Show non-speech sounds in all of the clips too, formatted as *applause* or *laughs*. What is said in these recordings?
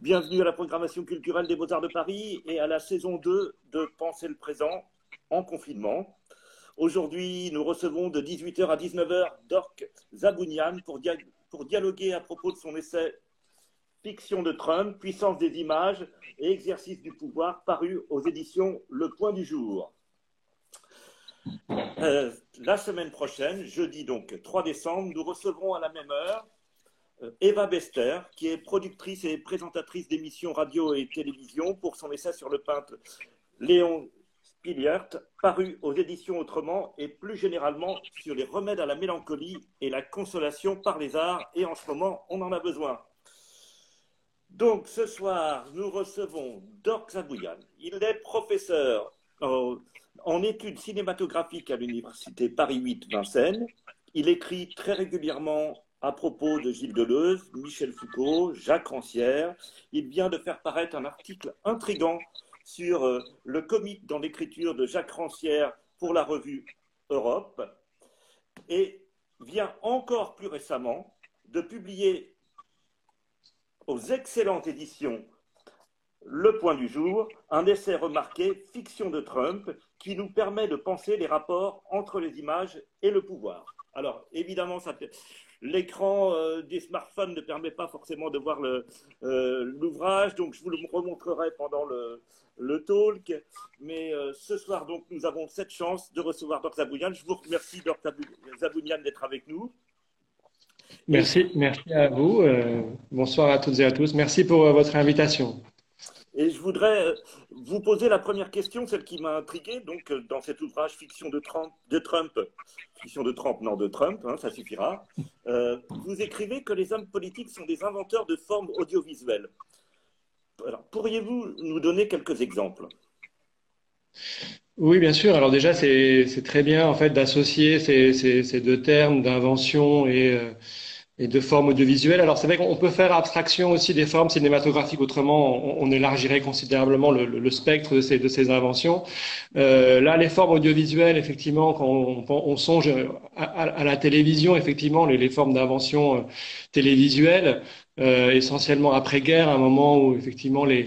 Bienvenue à la programmation culturelle des Beaux-Arts de Paris et à la saison 2 de Penser le présent en confinement. Aujourd'hui, nous recevons de 18h à 19h Dork Zabounian pour, dialoguer à propos de son essai Fiction de Trump, puissance des images et exercice du pouvoir, paru aux éditions Le Point du Jour. Euh, la semaine prochaine, jeudi donc 3 décembre, nous recevrons à la même heure Eva Bester, qui est productrice et présentatrice d'émissions radio et télévision pour son essai sur le peintre Léon Spiliert, paru aux éditions Autrement, et plus généralement sur les remèdes à la mélancolie et la consolation par les arts, et en ce moment, on en a besoin. Donc ce soir, nous recevons Dork Zabouyan. Il est professeur en études cinématographiques à l'université Paris 8 Vincennes. Il écrit très régulièrement à propos de Gilles Deleuze, Michel Foucault, Jacques Rancière. Il vient de faire paraître un article intrigant sur euh, le comique dans l'écriture de Jacques Rancière pour la revue Europe et vient encore plus récemment de publier aux excellentes éditions Le Point du Jour un essai remarqué, Fiction de Trump, qui nous permet de penser les rapports entre les images et le pouvoir. Alors, évidemment, ça L'écran euh, des smartphones ne permet pas forcément de voir euh, l'ouvrage, donc je vous le remontrerai pendant le, le talk. Mais euh, ce soir, donc, nous avons cette chance de recevoir Dr Zabounian. Je vous remercie, Dr Zabounian, d'être avec nous. Merci, merci à vous. bonsoir à toutes et à tous. Merci pour votre invitation. Et je voudrais vous poser la première question, celle qui m'a intrigué, donc dans cet ouvrage Fiction de Trump, de Trump Fiction de Trump, non de Trump, hein, ça suffira. Euh, vous écrivez que les hommes politiques sont des inventeurs de formes audiovisuelles. Alors, pourriez-vous nous donner quelques exemples? Oui, bien sûr. Alors déjà, c'est très bien en fait d'associer ces, ces, deux termes d'invention et, et de formes audiovisuelles. Alors c'est vrai qu'on peut faire abstraction aussi des formes cinématographiques, autrement on, élargirait considérablement le, spectre de ces, inventions. Euh, là, les formes audiovisuelles, effectivement, quand on, on songe à, la télévision, effectivement, les, les formes d'invention euh, télévisuelles, euh, essentiellement après-guerre, un moment où effectivement euh,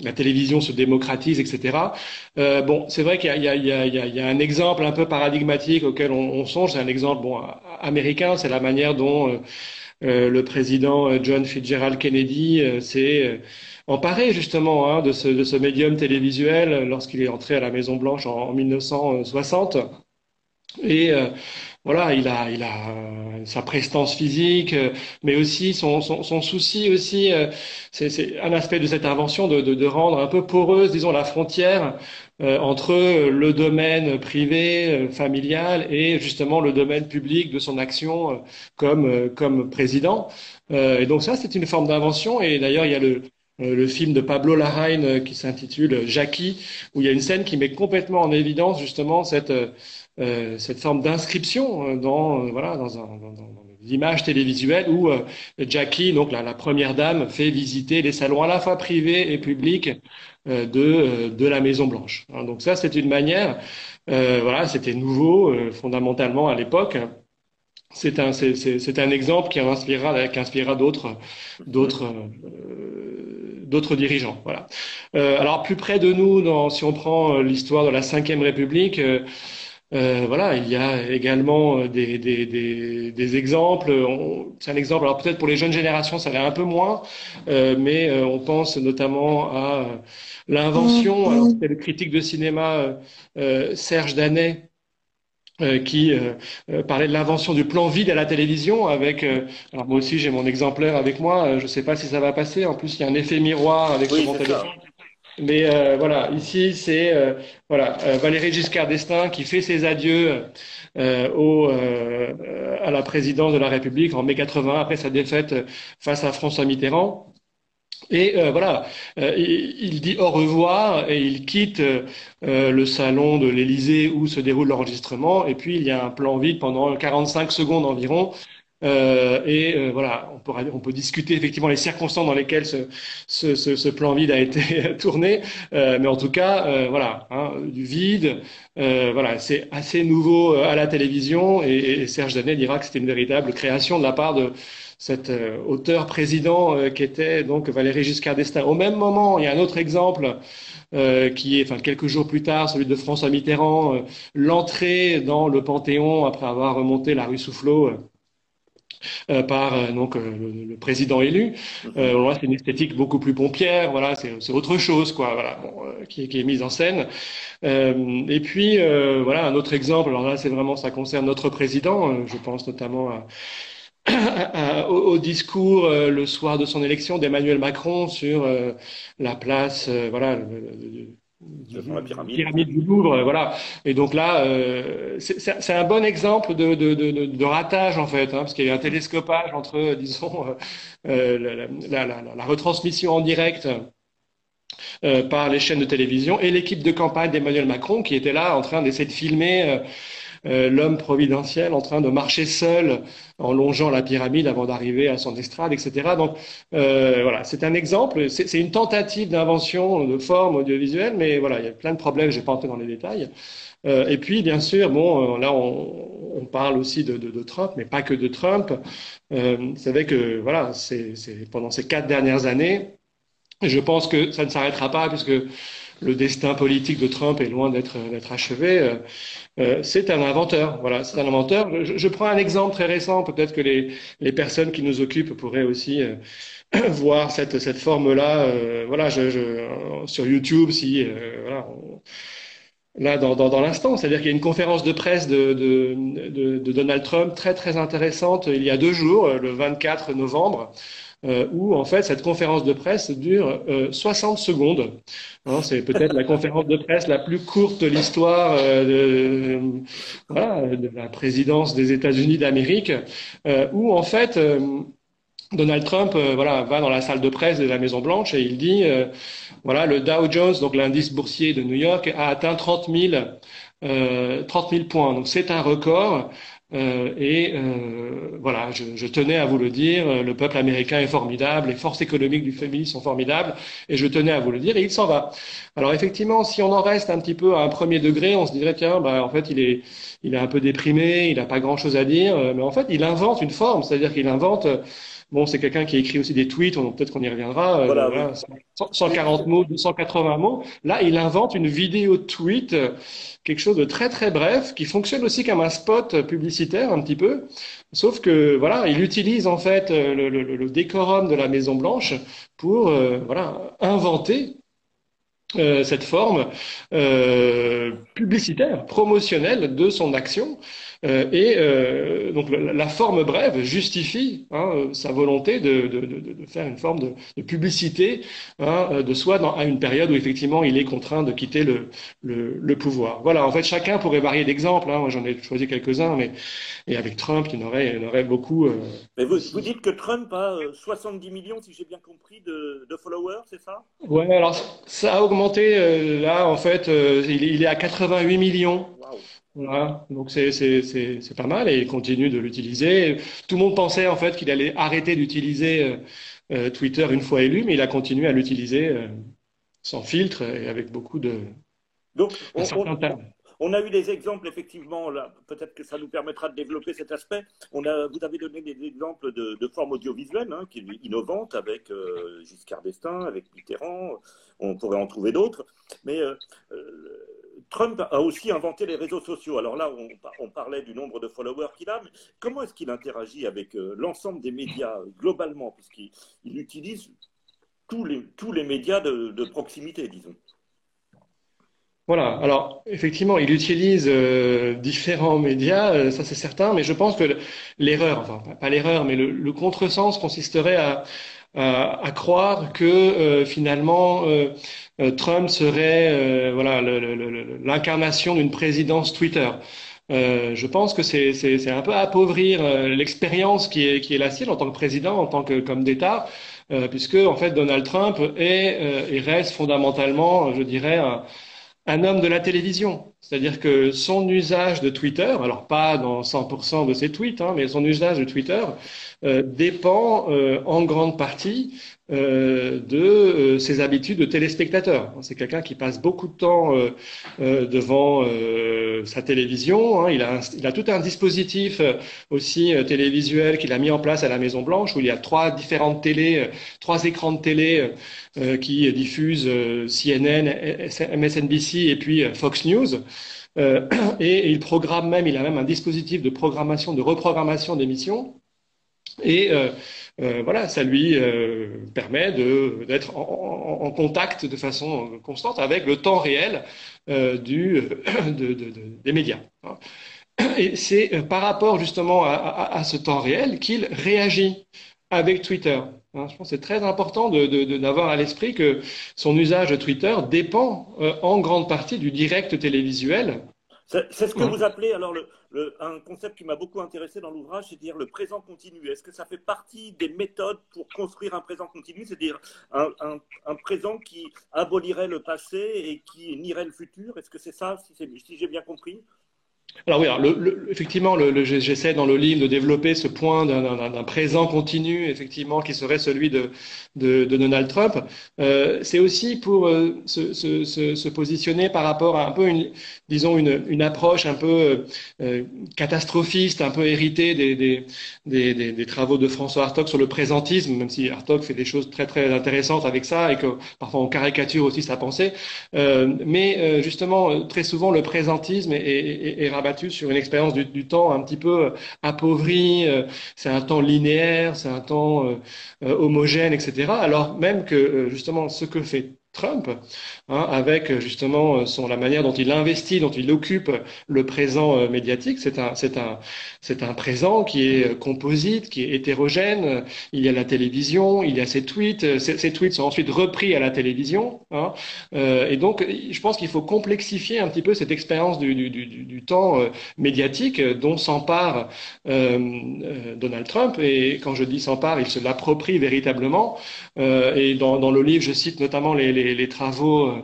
la télévision se démocratise, etc. Euh, bon, c'est vrai qu'il y, a un exemple un peu paradigmatique auquel on, on songe. C'est un exemple bon américain, c'est la manière dont le président John Fitzgerald Kennedy s'est emparé justement hein, de, ce, de ce médium télévisuel lorsqu'il est entré à la Maison Blanche en, en 1960. Et voilà, il a, il a euh, sa prestance physique, euh, mais aussi son, son, son souci aussi, euh, c'est un aspect de cette invention de, de, de, rendre un peu poreuse, disons, la frontière entre le domaine privé, familial et justement le domaine public de son action comme, comme président. et donc ça, c'est une forme d'invention. Et d'ailleurs, il y a le, le film de Pablo Larraín qui s'intitule Jackie, où il y a une scène qui met complètement en évidence justement cette euh, cette forme d'inscription euh, dans, euh, voilà, dans, un, dans, télévisuelle où Jackie, donc la, première dame, fait visiter les salons à la fois privés et publics de, de la Maison Blanche. Hein, donc ça, c'est une manière, voilà, c'était nouveau fondamentalement à l'époque. C'est un, c'est, un exemple qui inspirera, qui inspirera d'autres, d'autres, d'autres dirigeants. Voilà. alors plus près de nous, dans, si on prend l'histoire de la Ve République. Euh, voilà, il y a également euh, des, des, des, des exemples. C'est un exemple. Alors peut-être pour les jeunes générations, ça va un peu moins, euh, mais euh, on pense notamment à l'invention. Mm-hmm. Alors c'était le critique de cinéma Serge Danet qui parlait de l'invention du plan vide à la télévision avec alors moi aussi j'ai mon exemplaire avec moi je ne sais pas si ça va passer en plus il y a un effet miroir avec mon téléphone mais euh, voilà, ici c'est euh, euh, Valéry Giscard d'Estaing qui fait ses adieux à la présidence de la République en mai 80 après sa défaite face à François Mitterrand. Et voilà, il, dit au revoir et il quitte le salon de l'Élysée où se déroule l'enregistrement. Et puis il y a un plan vide pendant 45 secondes environ Euh, et euh, voilà, on, pourra, on peut discuter effectivement les circonstances dans lesquelles ce, ce, ce, plan vide a été *laughs* tourné, euh, mais en tout cas, euh, voilà, hein, du vide, voilà, c'est assez nouveau à la télévision, et, Serge Danet dira que c'était une véritable création de la part de cet auteur président qui était donc Valéry Giscard d'Estaing. Au même moment, il y a un autre exemple euh, qui est, enfin, quelques jours plus tard, celui de François Mitterrand, euh, l'entrée dans le Panthéon après avoir remonté la rue Soufflot. Euh, par donc le, président élu. Euh, c'est une esthétique beaucoup plus pompière, voilà, c'est autre chose, quoi, voilà, bon, qui, qui, est mise en scène. et puis voilà, un autre exemple. Alors là, c'est vraiment ça concerne notre président. je pense notamment à *clears throat* au, discours euh, le soir de son élection d'Emmanuel Macron sur euh, la place, euh, voilà, la pyramide. du Louvre, voilà. Et donc là, c'est un bon exemple de, de, de, de, ratage en fait, hein, parce qu'il y a eu un télescopage entre, disons, la, la, la, la, retransmission en direct. par les chaînes de télévision et l'équipe de campagne d'Emmanuel Macron qui était là en train d'essayer de filmer euh, l'homme providentiel en train de marcher seul en longeant la pyramide avant d'arriver à son estrade, etc. Donc euh, voilà, c'est un exemple, c'est une tentative d'invention de forme audiovisuelle, mais voilà, il y a plein de problèmes, je vais pas entrer dans les détails. Euh, et puis, bien sûr, bon, là, on, parle aussi de, Trump, mais pas que de Trump. C'est vrai que, voilà, c'est pendant ces quatre dernières années, je pense que ça ne s'arrêtera pas, puisque le destin politique de Trump est loin d'être achevé. Euh, euh, c'est un inventeur. Voilà, c'est un inventeur. Je, prends un exemple très récent. Peut-être que les, les personnes qui nous occupent pourraient aussi euh, *clears throat* voir cette, cette forme-là. Voilà, sur YouTube, si voilà. là, dans, dans, dans l'instant, c'est-à-dire qu'il y a une conférence de presse de, de, de, de Donald Trump très très intéressante il y a deux jours, le 24 novembre, euh, où en fait cette conférence de presse dure euh, 60 secondes. Hein, c'est peut-être la conférence de presse la plus courte de l'histoire euh, de, la présidence des États-Unis d'Amérique, euh, où en fait Donald Trump voilà, va dans la salle de presse de la Maison Blanche et il dit voilà le Dow Jones, donc l'indice boursier de New York, a atteint 30 000 30 000 points. Donc c'est un record. Euh, et euh, voilà, je, je, tenais à vous le dire, euh, le peuple américain est formidable, les forces économiques du féminisme sont formidables, et je tenais à vous le dire, et il s'en va. Alors effectivement, si on en reste un petit peu à un premier degré, on se dirait, tiens, bah, en fait, il est, il est un peu déprimé, il n'a pas grand-chose à dire, mais en fait, il invente une forme, c'est-à-dire qu'il invente... Bon, c'est quelqu'un qui écrit aussi des tweets, peut-être qu'on y reviendra. Voilà, voilà, 140 mots, 280 mots. Là, il invente une vidéo tweet quelque chose de très très bref qui fonctionne aussi comme un spot publicitaire un petit peu. Sauf que voilà, il utilise en fait euh, le, le, le décorum de la Maison Blanche pour euh, voilà inventer euh, cette forme euh, publicitaire, promotionnelle de son action. Euh, et euh, donc la, forme brève justifie hein, sa volonté de, de, de, de, faire une forme de, publicité hein, de soi dans, à une période où effectivement il est contraint de quitter le, le, le pouvoir. Voilà, en fait chacun pourrait varier d'exemples. Hein, moi j'en ai choisi quelques-uns, mais et avec Trump il y en aurait, il y en aurait beaucoup. Euh... Mais vous, vous dites que Trump a 70 euh, millions, si j'ai bien compris, de, followers, c'est ça? Ouais, alors ça a augmenté. Euh, là en fait, il, il, est à 88 millions. Wow. Voilà, donc c'est pas mal et il continue de l'utiliser. Tout le monde pensait en fait qu'il allait arrêter d'utiliser euh, euh, Twitter une fois élu, mais il a continué à l'utiliser euh, sans filtre et avec beaucoup de. Donc, on, on, on, a eu des exemples, effectivement, là, peut-être que ça nous permettra de développer cet aspect. On a, vous avez donné des exemples de, de formes audiovisuelles hein, qui innovantes avec euh, Giscard d'Estaing, avec Mitterrand, on pourrait en trouver d'autres. Mais Trump a aussi inventé les réseaux sociaux. Alors là, on, parlait du nombre de followers qu'il a, mais comment est-ce qu'il interagit avec euh, l'ensemble des médias globalement, puisqu'il utilise tous les, tous les médias de, proximité, disons. Voilà, alors effectivement, il utilise euh, différents médias, euh, ça c'est certain, mais je pense que l'erreur, enfin pas l'erreur, mais le, contresens consisterait à, à, croire que finalement Trump serait euh, voilà l'incarnation d'une présidence Twitter. Euh, je pense que c'est un peu appauvrir l'expérience qui est, qui est la sienne en tant que président, en tant que comme d'État, puisque en fait Donald Trump est et reste fondamentalement, je dirais, un, homme de la télévision. C'est-à-dire que son usage de Twitter, alors pas dans 100% de ses tweets, hein, mais son usage de Twitter euh, dépend euh, en grande partie euh, de ses habitudes de téléspectateur. C'est quelqu'un qui passe beaucoup de temps devant sa télévision. Hein. Il, a il, a tout un dispositif aussi télévisuel qu'il a mis en place à la Maison Blanche où il y a trois différentes télés, trois écrans de télé qui diffusent CNN, MSNBC et puis Fox News. Euh, et, il programme même, il a même un dispositif de programmation, de reprogrammation d'émissions et euh, euh, voilà, ça lui euh, permet d'être en, en, contact de façon constante avec le temps réel du, *coughs* de, de, des médias. Et c'est par rapport justement à, à, à ce temps réel qu'il réagit avec Twitter. Hein, je pense que c'est très important d'avoir à l'esprit que son usage de Twitter dépend en grande partie du direct télévisuel c'est ce que vous appelez, alors, le, un concept qui m'a beaucoup intéressé dans l'ouvrage, c'est-à-dire le présent continu. Est-ce que ça fait partie des méthodes pour construire un présent continu, c'est-à-dire un, un, présent qui abolirait le passé et qui nierait le futur? Est-ce que c'est ça, si j'ai bien compris? Alors oui, le, effectivement, le, j'essaie dans le livre de développer ce point d'un présent continu, effectivement, qui serait celui de, de, Donald Trump. Euh, c'est aussi pour euh, se, se, se, positionner par rapport à un peu une, disons, une, une approche un peu euh, catastrophiste, un peu héritée des, des, des, des, travaux de François Hartog sur le présentisme, même si Hartog fait des choses très très intéressantes avec ça et que parfois on caricature aussi sa pensée. mais justement, très souvent, le présentisme est, est, est rabattu sur une expérience du, du, temps un petit peu appauvri. c'est un temps linéaire, c'est un temps homogène, etc. Alors même que justement ce que fait Trump, hein, avec justement son, la manière dont il investit, dont il occupe le présent euh, médiatique. C'est un, c'est un, c'est un présent qui est composite, qui est hétérogène. Il y a la télévision, il y a ses tweets. Ces, tweets sont ensuite repris à la télévision. Hein, euh, et donc, je pense qu'il faut complexifier un petit peu cette expérience du, du, du, temps euh, médiatique dont s'empare euh, Donald Trump. Et quand je dis s'empare, il se l'approprie véritablement. Et dans, dans le livre, je cite notamment les les, travaux euh,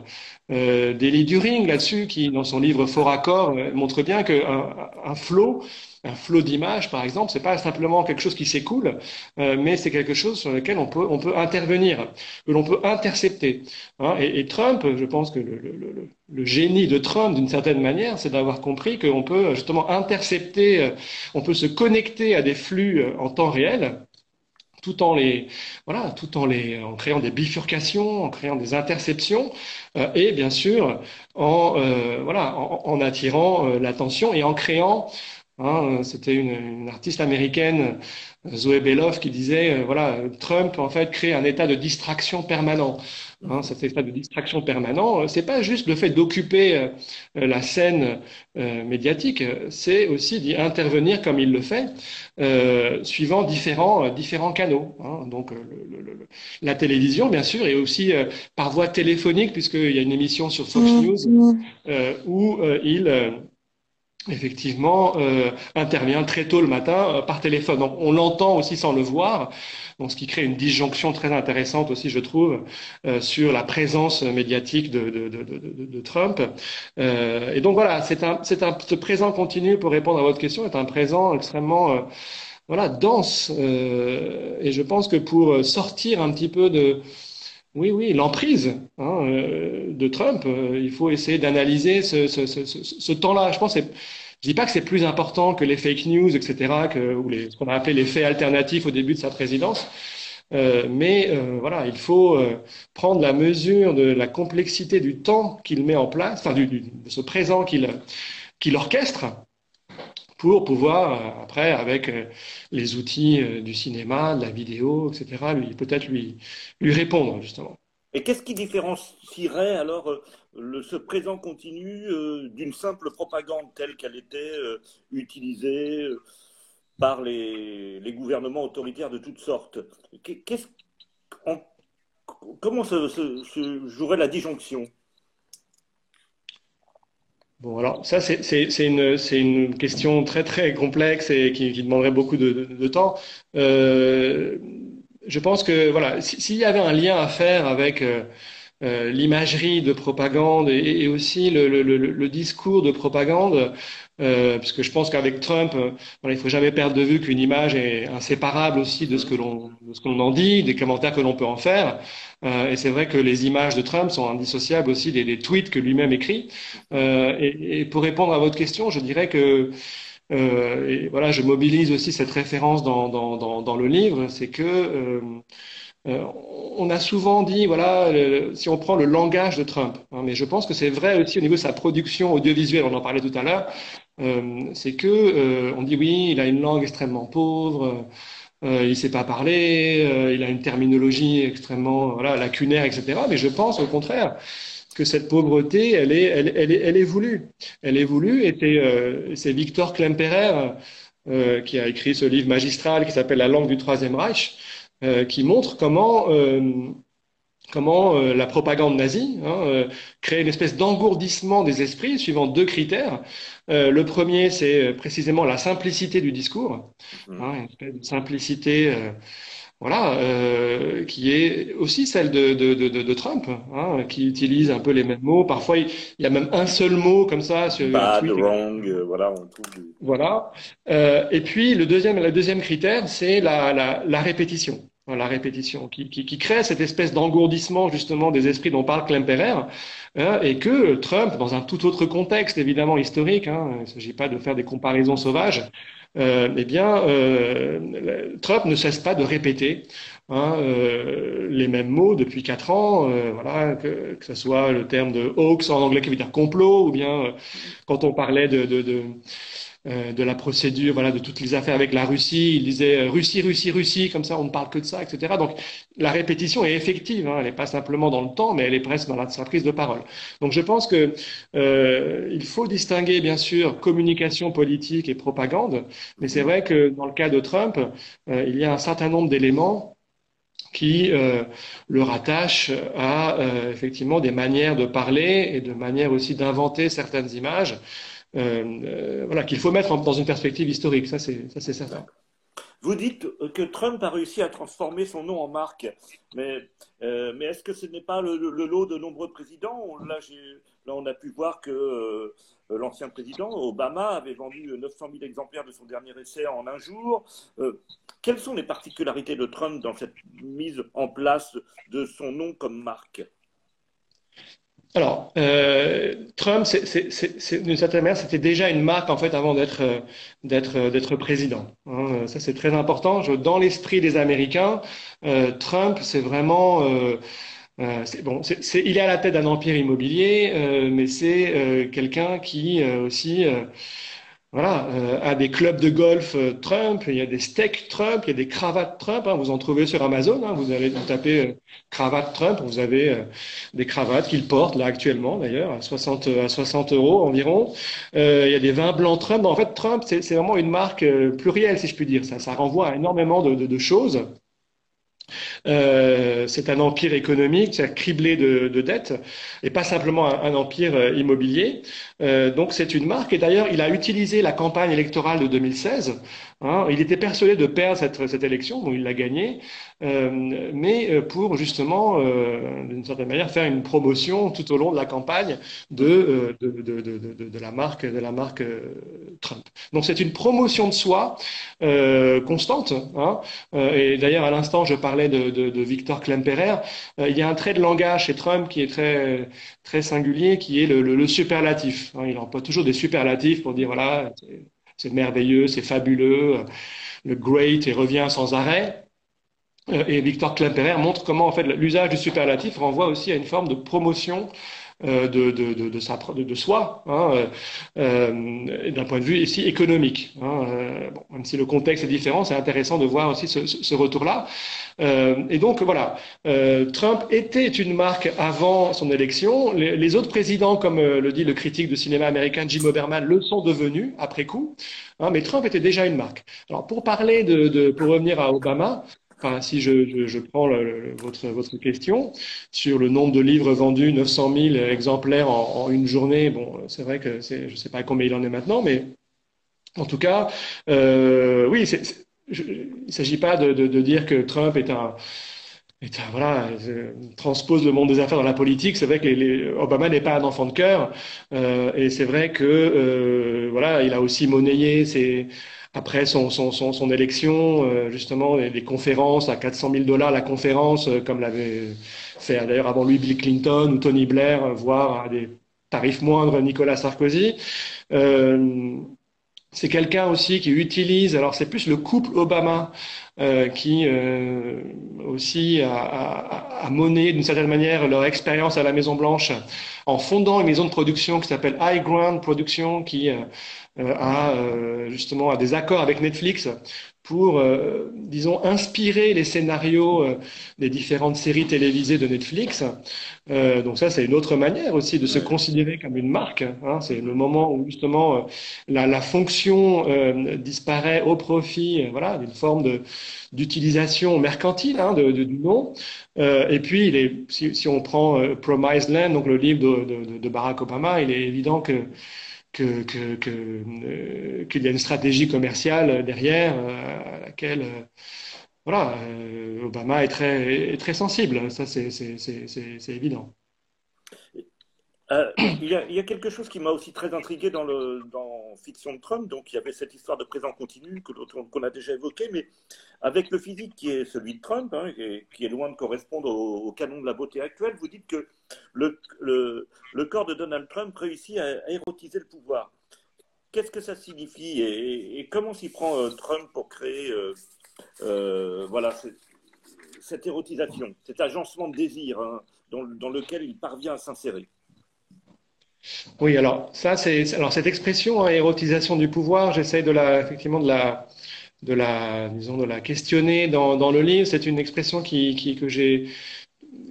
euh d'Elie During là-dessus, qui, dans son livre Fort Accord, euh, montre bien qu'un un flot, un flot d'images, par exemple, c'est pas simplement quelque chose qui s'écoule, euh, mais c'est quelque chose sur lequel on peut, on peut intervenir, que l'on peut intercepter. Hein. Et, Trump, je pense que le, le, génie de Trump, d'une certaine manière, c'est d'avoir compris qu'on peut justement intercepter, on peut se connecter à des flux en temps réel tout en les voilà tout en les en créant des bifurcations en créant des interceptions euh, et bien sûr en euh, voilà en, attirant euh, l'attention et en créant hein, c'était une, artiste américaine Zoé Beloff qui disait voilà Trump en fait crée un état de distraction permanent Hein, cet état de distraction permanent, c'est pas juste le fait d'occuper euh, la scène euh, médiatique, c'est aussi d'y intervenir comme il le fait, euh, suivant différents, différents canaux. Hein. Donc le, la télévision, bien sûr, et aussi par voie téléphonique, puisqu'il y a une émission sur Fox mmh. News où il effectivement intervient très tôt le matin par téléphone. Donc, on l'entend aussi sans le voir donc ce qui crée une disjonction très intéressante aussi, je trouve, euh, sur la présence médiatique de, Trump. Euh, et donc voilà, c'est un, c'est un, ce présent continu pour répondre à votre question est un présent extrêmement euh, voilà dense. Et je pense que pour sortir un petit peu de oui, oui, l'emprise hein, de Trump, il faut essayer d'analyser ce, ce temps-là. Je pense que je dis pas que c'est plus important que les fake news, etc., ou ce qu'on a appelé les faits alternatifs au début de sa présidence. Euh, mais euh, voilà, il faut euh, prendre la mesure de la complexité du temps qu'il met en place, enfin de ce présent qu'il orchestre, pour pouvoir après, avec les outils du cinéma, de la vidéo, etc., peut-être lui lui répondre justement. Et qu'est-ce qui différencierait alors ce présent continu euh, d'une simple propagande telle qu'elle était euh, utilisée euh, par les, gouvernements autoritaires de toutes sortes. Comment se, jouerait la disjonction? Bon, alors ça, c'est, une, question très très complexe et qui, demanderait beaucoup de, temps. Je pense que voilà, s'il y avait un lien à faire avec l'imagerie de propagande et, aussi le, discours de propagande euh, puisque je pense qu'avec Trump, euh, voilà, il faut jamais perdre de vue qu'une image est inséparable aussi de ce que l'on ce qu'on en dit, des commentaires que l'on peut en faire. Euh, et c'est vrai que les images de Trump sont indissociables aussi des, tweets que lui-même écrit. Euh, et, pour répondre à votre question, je dirais que euh, voilà, je mobilise aussi cette référence dans, dans, dans le livre, c'est que euh, on a souvent dit, voilà, si on prend le langage de Trump, hein, mais je pense que c'est vrai aussi au niveau de sa production audiovisuelle, on en parlait tout à l'heure, euh, c'est que euh, on dit oui, il a une langue extrêmement pauvre, il sait pas parler, il a une terminologie extrêmement lacunaire, etc. Mais je pense au contraire que cette pauvreté, elle est, elle est, elle est voulue. Elle est voulue, et c'est Victor Klemperer qui a écrit ce livre magistral qui s'appelle La langue du Troisième Reich, qui montre comment comment euh, la propagande nazie hein, euh, crée une espèce d'engourdissement des esprits suivant deux critères. Euh, le premier, c'est précisément la simplicité du discours, mmh. hein, une espèce de simplicité, voilà, qui est aussi celle de, de, de, de Trump, hein, qui utilise un peu les mêmes mots. Parfois, il, y a même un seul mot comme ça. Sur Bad, wrong, voilà, on trouve. Voilà. et puis le deuxième, le deuxième critère, c'est la, la, la répétition la répétition, qui, crée cette espèce d'engourdissement justement des esprits dont parle Klemperer, hein, et que Trump, dans un tout autre contexte évidemment historique, hein, il ne s'agit pas de faire des comparaisons sauvages, euh, eh bien, euh, Trump ne cesse pas de répéter hein, euh, les mêmes mots depuis quatre ans, euh, voilà, que, ce soit le terme de hoax en anglais qui veut dire complot, ou bien euh, quand on parlait de euh, de la procédure, voilà, de toutes les affaires avec la Russie. Il disait euh, Russie, Russie, Russie, comme ça on ne parle que de ça, etc. Donc la répétition est effective, hein, elle n'est pas simplement dans le temps, mais elle est presque dans la, sa prise de parole. Donc je pense que euh, il faut distinguer bien sûr communication politique et propagande, mais c'est vrai que dans le cas de Trump, il y a un certain nombre d'éléments qui le rattachent à effectivement des manières de parler et de manières aussi d'inventer certaines images voilà, qu'il faut mettre dans une perspective historique, ça c'est certain. Vous dites que Trump a réussi à transformer son nom en marque, mais, euh, mais est-ce que ce n'est pas le, lot de nombreux présidents? Là, là, on a pu voir que euh, l'ancien président, Obama, avait vendu 900 000 exemplaires de son dernier essai en un jour. Euh, quelles sont les particularités de Trump dans cette mise en place de son nom comme marque? Alors, euh, Trump, d'une certaine manière, c'était déjà une marque en fait avant d'être euh, euh, président. Hein. Ça, c'est très important. Dans l'esprit des Américains, euh, Trump, c'est vraiment euh, bon, c'est, il est à la tête d'un empire immobilier, mais c'est quelqu'un qui aussi voilà, euh, à des clubs de golf euh, Trump, il y a des steaks Trump, il y a des cravates Trump. Hein, vous en trouvez sur Amazon. Hein, vous allez taper euh, cravate Trump, vous avez euh, des cravates qu'il porte là actuellement d'ailleurs à 60 à 60 euros environ. il y a des vins blancs Trump. En fait, Trump c'est, c'est vraiment une marque plurielle si je puis dire. Ça, ça renvoie à énormément de, de, de choses. Euh, c'est un empire économique, c'est criblé de, de, dettes, et pas simplement un, empire euh, immobilier. Euh, donc c'est une marque, et d'ailleurs il a utilisé la campagne électorale de 2016 Hein, il était persuadé de perdre cette, élection, bon, il l'a gagnée, euh, mais euh, pour justement, euh, d'une certaine manière, faire une promotion tout au long de la campagne de, la marque, de la marque Trump. Donc c'est une promotion de soi constante. Hein, et d'ailleurs, à l'instant, je parlais de, Victor Klemperer. il y a un trait de langage chez Trump qui est très, très singulier, qui est le superlatif. Hein, il emploie toujours des superlatifs pour dire voilà c'est merveilleux, c'est fabuleux, le great et revient sans arrêt. Euh, et Victor Klemperer montre comment en fait l'usage du superlatif renvoie aussi à une forme de promotion de, de, de, de, sa, de, soi, hein, euh, euh, d'un point de vue ici économique. Hein, euh, bon, même si le contexte est différent, c'est intéressant de voir aussi ce, ce retour-là. et donc voilà, Trump était une marque avant son élection. Les, les autres présidents, comme le dit le critique de cinéma américain Jim Oberman, le sont devenus après coup. Hein, mais Trump était déjà une marque. Alors pour parler de, de pour revenir à Obama, enfin, si je, prends votre, question sur le nombre de livres vendus, 900 000 exemplaires en, une journée, bon, c'est vrai que je ne sais pas combien il en est maintenant, mais en tout cas, euh, oui, il ne s'agit pas de, dire que Trump voilà, transpose le monde des affaires dans la politique. C'est vrai que Obama n'est pas un enfant de cœur, euh, et c'est vrai que euh, voilà, il a aussi monnayé ses, après son, élection, euh, justement, des conférences à 400 000 dollars la conférence, euh, comme l'avait fait d'ailleurs avant lui Bill Clinton ou Tony Blair, voire à des tarifs moindres Nicolas Sarkozy. c'est quelqu'un aussi qui utilise, alors c'est plus le couple Obama euh, qui euh, aussi a, a, a monné d'une certaine manière leur expérience à la Maison Blanche en fondant une maison de production qui s'appelle High Ground Production, qui euh, a justement a des accords avec Netflix pour, euh, disons, inspirer les scénarios euh, des différentes séries télévisées de Netflix. Euh, donc ça, c'est une autre manière aussi de se considérer comme une marque. Hein. C'est le moment où justement la, la, fonction disparaît au profit, voilà, d'une forme de d'utilisation mercantile hein, de, de, du nom. et puis, il est, si, si on prend Promised Land, donc le livre de, de Barack Obama, il est évident que que, que, que euh, qu'il y a une stratégie commerciale derrière euh, à laquelle euh, voilà, Obama est très, est très sensible. Ça, c'est évident. Euh, il, y a, quelque chose qui m'a aussi très intrigué dans, le, Fiction de Trump. Donc, il y avait cette histoire de présent continu qu'on a déjà évoquée, mais avec le physique qui est celui de Trump, hein, et qui est loin de correspondre au, canon de la beauté actuelle, vous dites que le, corps de Donald Trump réussit à, érotiser le pouvoir. Qu'est-ce que ça signifie et, comment s'y prend euh, Trump pour créer euh, voilà, cette érotisation, cet agencement de désir hein, dans lequel il parvient à s'insérer? Oui, alors ça, alors cette expression hein, érotisation du pouvoir, j'essaie de la effectivement de la de la disons de la questionner dans, dans le livre. C'est une expression qui, que j'ai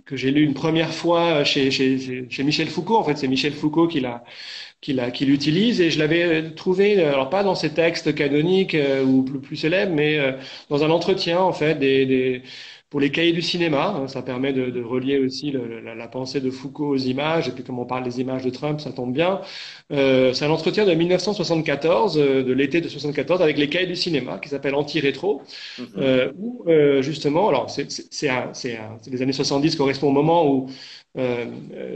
que j'ai lu une première fois chez, chez, Michel Foucault. En fait, c'est Michel Foucault qui l'a qui, qui l'utilise et je l'avais trouvé alors pas dans ses textes canoniques euh, ou plus, plus célèbres, mais euh, dans un entretien en fait des pour les cahiers du cinéma, hein, ça permet de, de relier aussi le, la, la, pensée de Foucault aux images, et puis comme on parle des images de Trump, ça tombe bien. Euh, c'est un entretien de 1974, euh, de l'été de 74, avec les cahiers du cinéma, qui s'appelle Anti-Rétro, mm-hmm. euh, où euh, justement, alors c'est les années 70 correspond au moment où euh,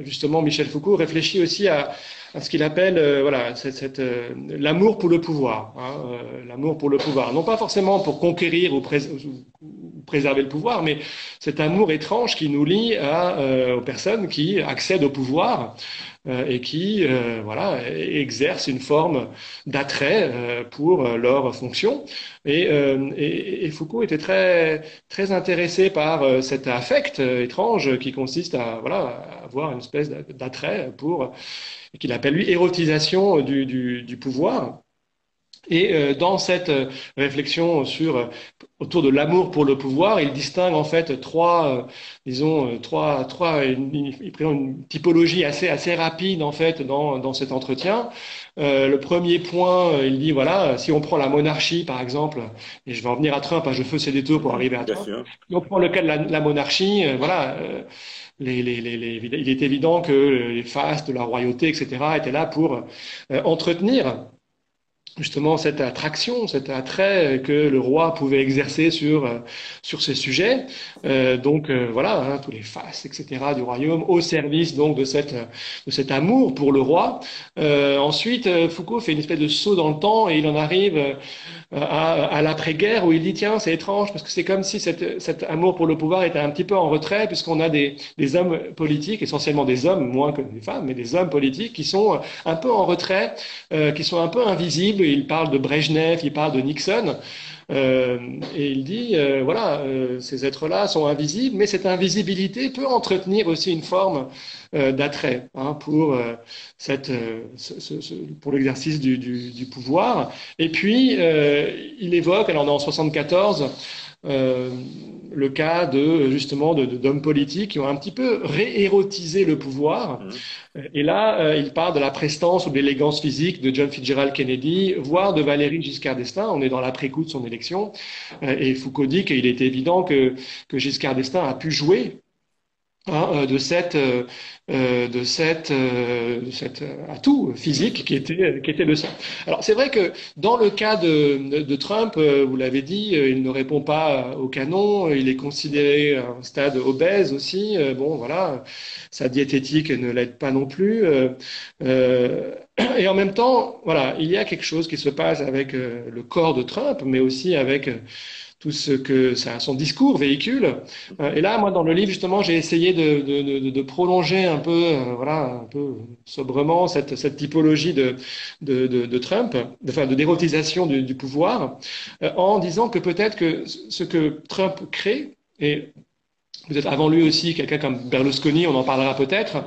justement Michel Foucault réfléchit aussi à, à ce qu'il appelle euh, voilà cette, cette l'amour pour le pouvoir, hein, l'amour pour le pouvoir, non pas forcément pour conquérir ou, pré préserver le pouvoir, mais cet amour étrange qui nous lie à, euh, aux personnes qui accèdent au pouvoir euh, et qui euh, voilà exercent une forme d'attrait euh, pour leur fonction. Et, et, et, Foucault était très très intéressé par cet affect étrange qui consiste à voilà avoir une espèce d'attrait pour qu'il appelle lui érotisation du, du, du pouvoir. Et euh, dans cette euh, réflexion sur euh, autour de l'amour pour le pouvoir, il distingue en fait trois, disons trois, trois, présente une typologie assez assez rapide en fait dans dans cet entretien. le premier point, il dit voilà, si on prend la monarchie par exemple, et je vais en venir à Trump, hein, je fais ces détours pour arriver à Trump. Si on prend le cas de la, la monarchie, voilà. Les, les, les, il est évident que les fastes de la royauté, etc., étaient là pour entretenir justement cette attraction, cet attrait que le roi pouvait exercer sur euh, sur ces sujets. Euh, donc euh, voilà, hein, tous les faces, etc. du royaume au service donc de cette de cet amour pour le roi. Ensuite, Foucault fait une espèce de saut dans le temps et il en arrive à, à l'après-guerre où il dit tiens c'est étrange parce que c'est comme si cette, cet amour pour le pouvoir était un petit peu en retrait puisqu'on a des, des hommes politiques, essentiellement des hommes moins que des femmes, mais des hommes politiques qui sont un peu en retrait, qui sont un peu invisibles. Il parle de Brejnev, il parle de Nixon, euh, et il dit, euh, voilà, euh, ces êtres-là sont invisibles, mais cette invisibilité peut entretenir aussi une forme d'attrait hein, pour pour l'exercice du, du, du, pouvoir. Et puis, il évoque, alors on est en 74, euh, le cas de justement d'hommes de, politiques qui ont un petit peu réérotisé le pouvoir. Mmh. Et là, euh, il parle de la prestance ou de l'élégance physique de John Fitzgerald Kennedy, voire de Valéry Giscard d'Estaing. On est dans l'après-coup de son élection. Euh, et Foucault dit qu'il est évident que, que Giscard d'Estaing a pu jouer De cette euh, de cette de cet atout physique qui était qui était le sien. Alors c'est vrai que dans le cas de, de, Trump, vous l'avez dit, il ne répond pas au canon, il est considéré à un stade obèse aussi. Bon voilà, sa diététique ne l'aide pas non plus. *clears throat* et en même temps, voilà, il y a quelque chose qui se passe avec le corps de Trump, mais aussi avec tout ce que son discours véhicule. Euh, et là, moi, dans le livre, justement, j'ai essayé de, de, de, prolonger un peu, euh, voilà, un peu sobrement cette, cette typologie de, de, Trump, enfin, de dérotisation du, du pouvoir, euh, en disant que peut-être que ce que Trump crée, et êtes avant lui aussi quelqu'un comme Berlusconi, on en parlera peut-être,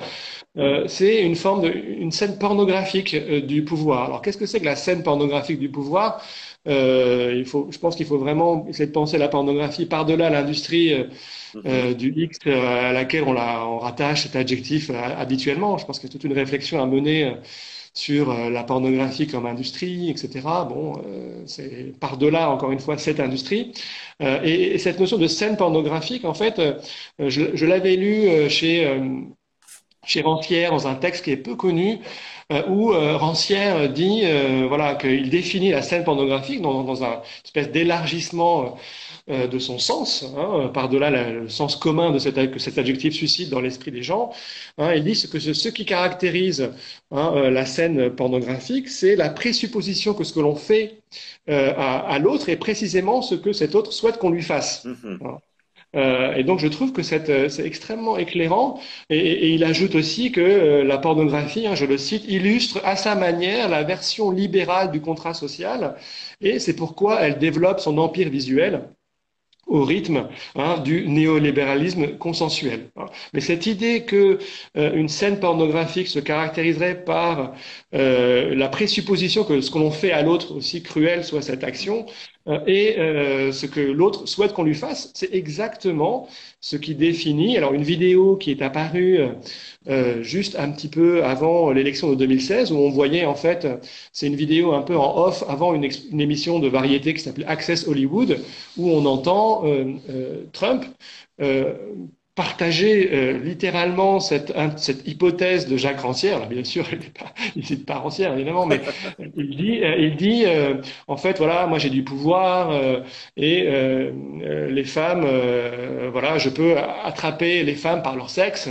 c'est une forme de, une scène pornographique du pouvoir. Alors, qu'est-ce que c'est que la scène pornographique du pouvoir? Euh, il faut, je pense qu'il faut vraiment essayer de penser la pornographie par-delà l'industrie euh, mhm. euh du X à laquelle on, la, on rattache cet adjectif habituellement. Je pense qu'il y a toute une réflexion à mener sur la pornographie comme industrie, etc. Bon, c'est par-delà, encore une fois, cette industrie. Et, et, cette notion de scène pornographique, en fait, je, je l'avais lu chez, chez Rancière dans un texte qui est peu connu, où euh, Rancière dit euh, voilà qu'il définit la scène pornographique dans, dans un espèce d'élargissement de son sens, hein, par-delà le sens commun de cet, que cet adjectif suscite dans l'esprit des gens. Hein, il dit que ce, qui caractérise hein, la scène pornographique, c'est la présupposition que ce que l'on fait à, à l'autre est précisément ce que cet autre souhaite qu'on lui fasse. Mm-hmm. Euh, et donc je trouve que euh, c'est extrêmement éclairant. Et, il ajoute aussi que euh, la pornographie, hein, je le cite, illustre à sa manière la version libérale du contrat social. Et c'est pourquoi elle développe son empire visuel au rythme hein, du néolibéralisme consensuel. Mais cette idée que une scène pornographique se caractériserait par la présupposition que ce que l'on fait à l'autre, aussi cruel soit cette action, et euh, ce que l'autre souhaite qu'on lui fasse, c'est exactement ce qui définit. Alors une vidéo qui est apparue euh, juste un petit peu avant l'élection de 2016, où on voyait en fait, c'est une vidéo un peu en off avant une, une émission de variété qui s'appelait Access Hollywood, où on entend Trump partager euh, littéralement cette, cette hypothèse de Jacques Rancière. Là, bien sûr, *laughs* il n'est pas, il pas Rancière évidemment, mais *laughs* il dit, euh, il dit, euh, en fait, voilà, moi j'ai du pouvoir et les femmes, voilà, je peux attraper les femmes par leur sexe.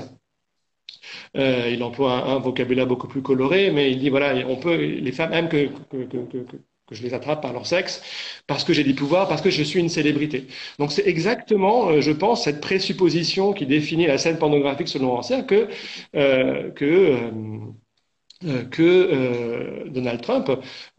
il emploie un, vocabulaire beaucoup plus coloré, mais il dit voilà, on peut, les femmes aiment que, que, que, que que je les attrape par leur sexe, parce que j'ai des pouvoirs, parce que je suis une célébrité. Donc c'est exactement, euh, je pense, cette présupposition qui définit la scène pornographique selon Rancière que euh, que euh, que Donald Trump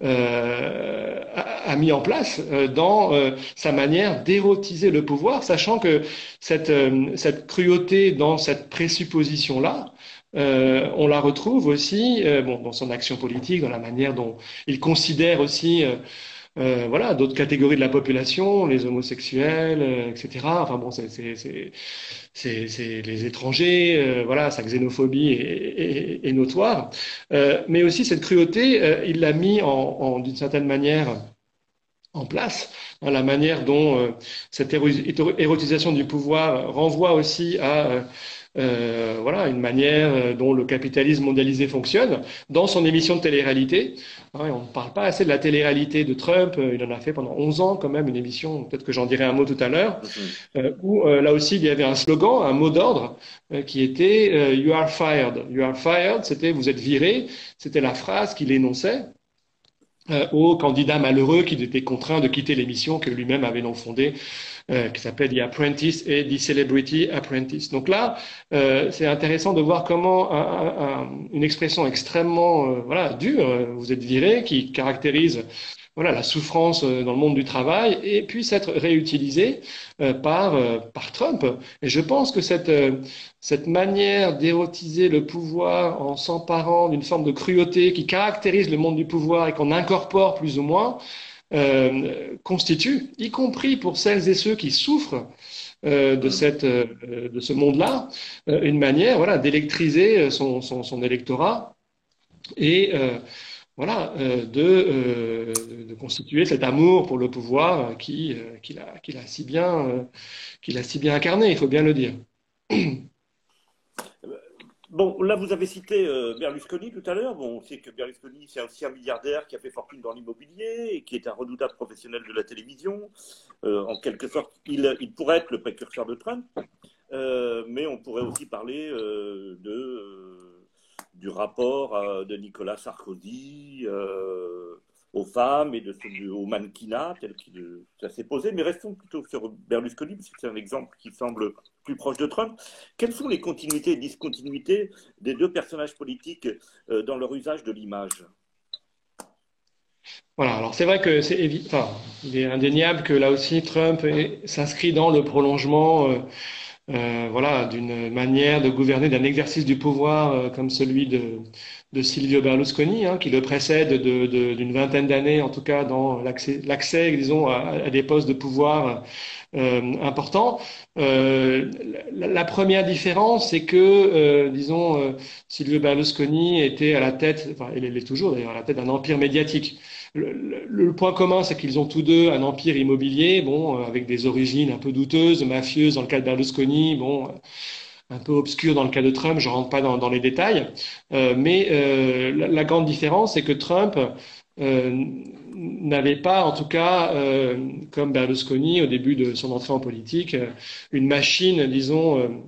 a, mis en place dans sa manière d'érotiser le pouvoir, sachant que cette, cette cruauté dans cette présupposition-là, euh, on la retrouve aussi euh, bon, dans son action politique, dans la manière dont il considère aussi euh, voilà, d'autres catégories de la population, les homosexuels, etc. Enfin bon, c'est les étrangers, voilà, sa xénophobie est, notoire. mais aussi cette cruauté, il l'a mis en, d'une certaine manière en place, dans la manière dont cette érotisation du pouvoir renvoie aussi à euh, voilà, une manière euh, dont le capitalisme mondialisé fonctionne. Dans son émission de télé-réalité, hein, on ne parle pas assez de la télé-réalité de Trump, euh, il en a fait pendant 11 ans quand même une émission, peut-être que j'en dirai un mot tout à l'heure, mm-hmm. où là aussi il y avait un slogan, un mot d'ordre qui était You are fired. You are fired, c'était vous êtes viré, c'était la phrase qu'il énonçait. au candidat malheureux qui était contraint de quitter l'émission que lui-même avait non fondée euh, qui s'appelle The Apprentice et The Celebrity Apprentice. Donc là, euh, c'est intéressant de voir comment une expression extrêmement euh, voilà dure, vous êtes viré, qui caractérise voilà la souffrance dans le monde du travail et puisse être réutilisée par par Trump. Et je pense que cette cette manière d'érotiser le pouvoir en s'emparant d'une forme de cruauté qui caractérise le monde du pouvoir et qu'on incorpore plus ou moins, euh, constitue, y compris pour celles et ceux qui souffrent euh, de, cette, euh, de ce monde-là, une manière voilà, d'électriser son, son, son, électorat et voilà, de, de, constituer cet amour pour le pouvoir qui, qu'il a, qu'il a, si bien, qu'il a si bien incarné, il faut bien le dire. *clears throat* Bon, là, vous avez cité euh, Berlusconi tout à l'heure. Bon, on sait que Berlusconi, c'est aussi un milliardaire qui a fait fortune dans l'immobilier et qui est un redoutable professionnel de la télévision. Euh, en quelque sorte, il, pourrait être le précurseur de Trump, euh, mais on pourrait aussi parler de, du rapport de Nicolas Sarkozy aux femmes et de ce, au mannequinat, tel qu'il ça s'est posé. Mais restons plutôt sur Berlusconi, parce que c'est un exemple qui semble plus proche de Trump. Quelles sont les continuités et discontinuités des deux personnages politiques euh, dans leur usage de l'image? Voilà, alors c'est vrai que c'est indéniable que là aussi Trump s'inscrit dans le prolongement euh, euh, voilà, d'une manière de gouverner, d'un exercice du pouvoir euh, comme celui de, de Silvio Berlusconi, hein, qui le précède d'une vingtaine d'années, en tout cas dans l'accès, à, des postes de pouvoir euh, importants. Euh, la, première différence, c'est que, euh, disons, Silvio Berlusconi était à la tête, enfin, il est toujours d'ailleurs à la tête d'un empire médiatique. Le, point commun, c'est qu'ils ont tous deux un empire immobilier, bon, avec des origines un peu douteuses, mafieuses dans le cas de Berlusconi, bon, un peu obscur dans le cas de Trump, je rentre pas dans, les détails. Euh, mais la, grande différence, c'est que Trump n'avait pas, en tout cas, comme Berlusconi au début de son entrée en politique, une machine, disons,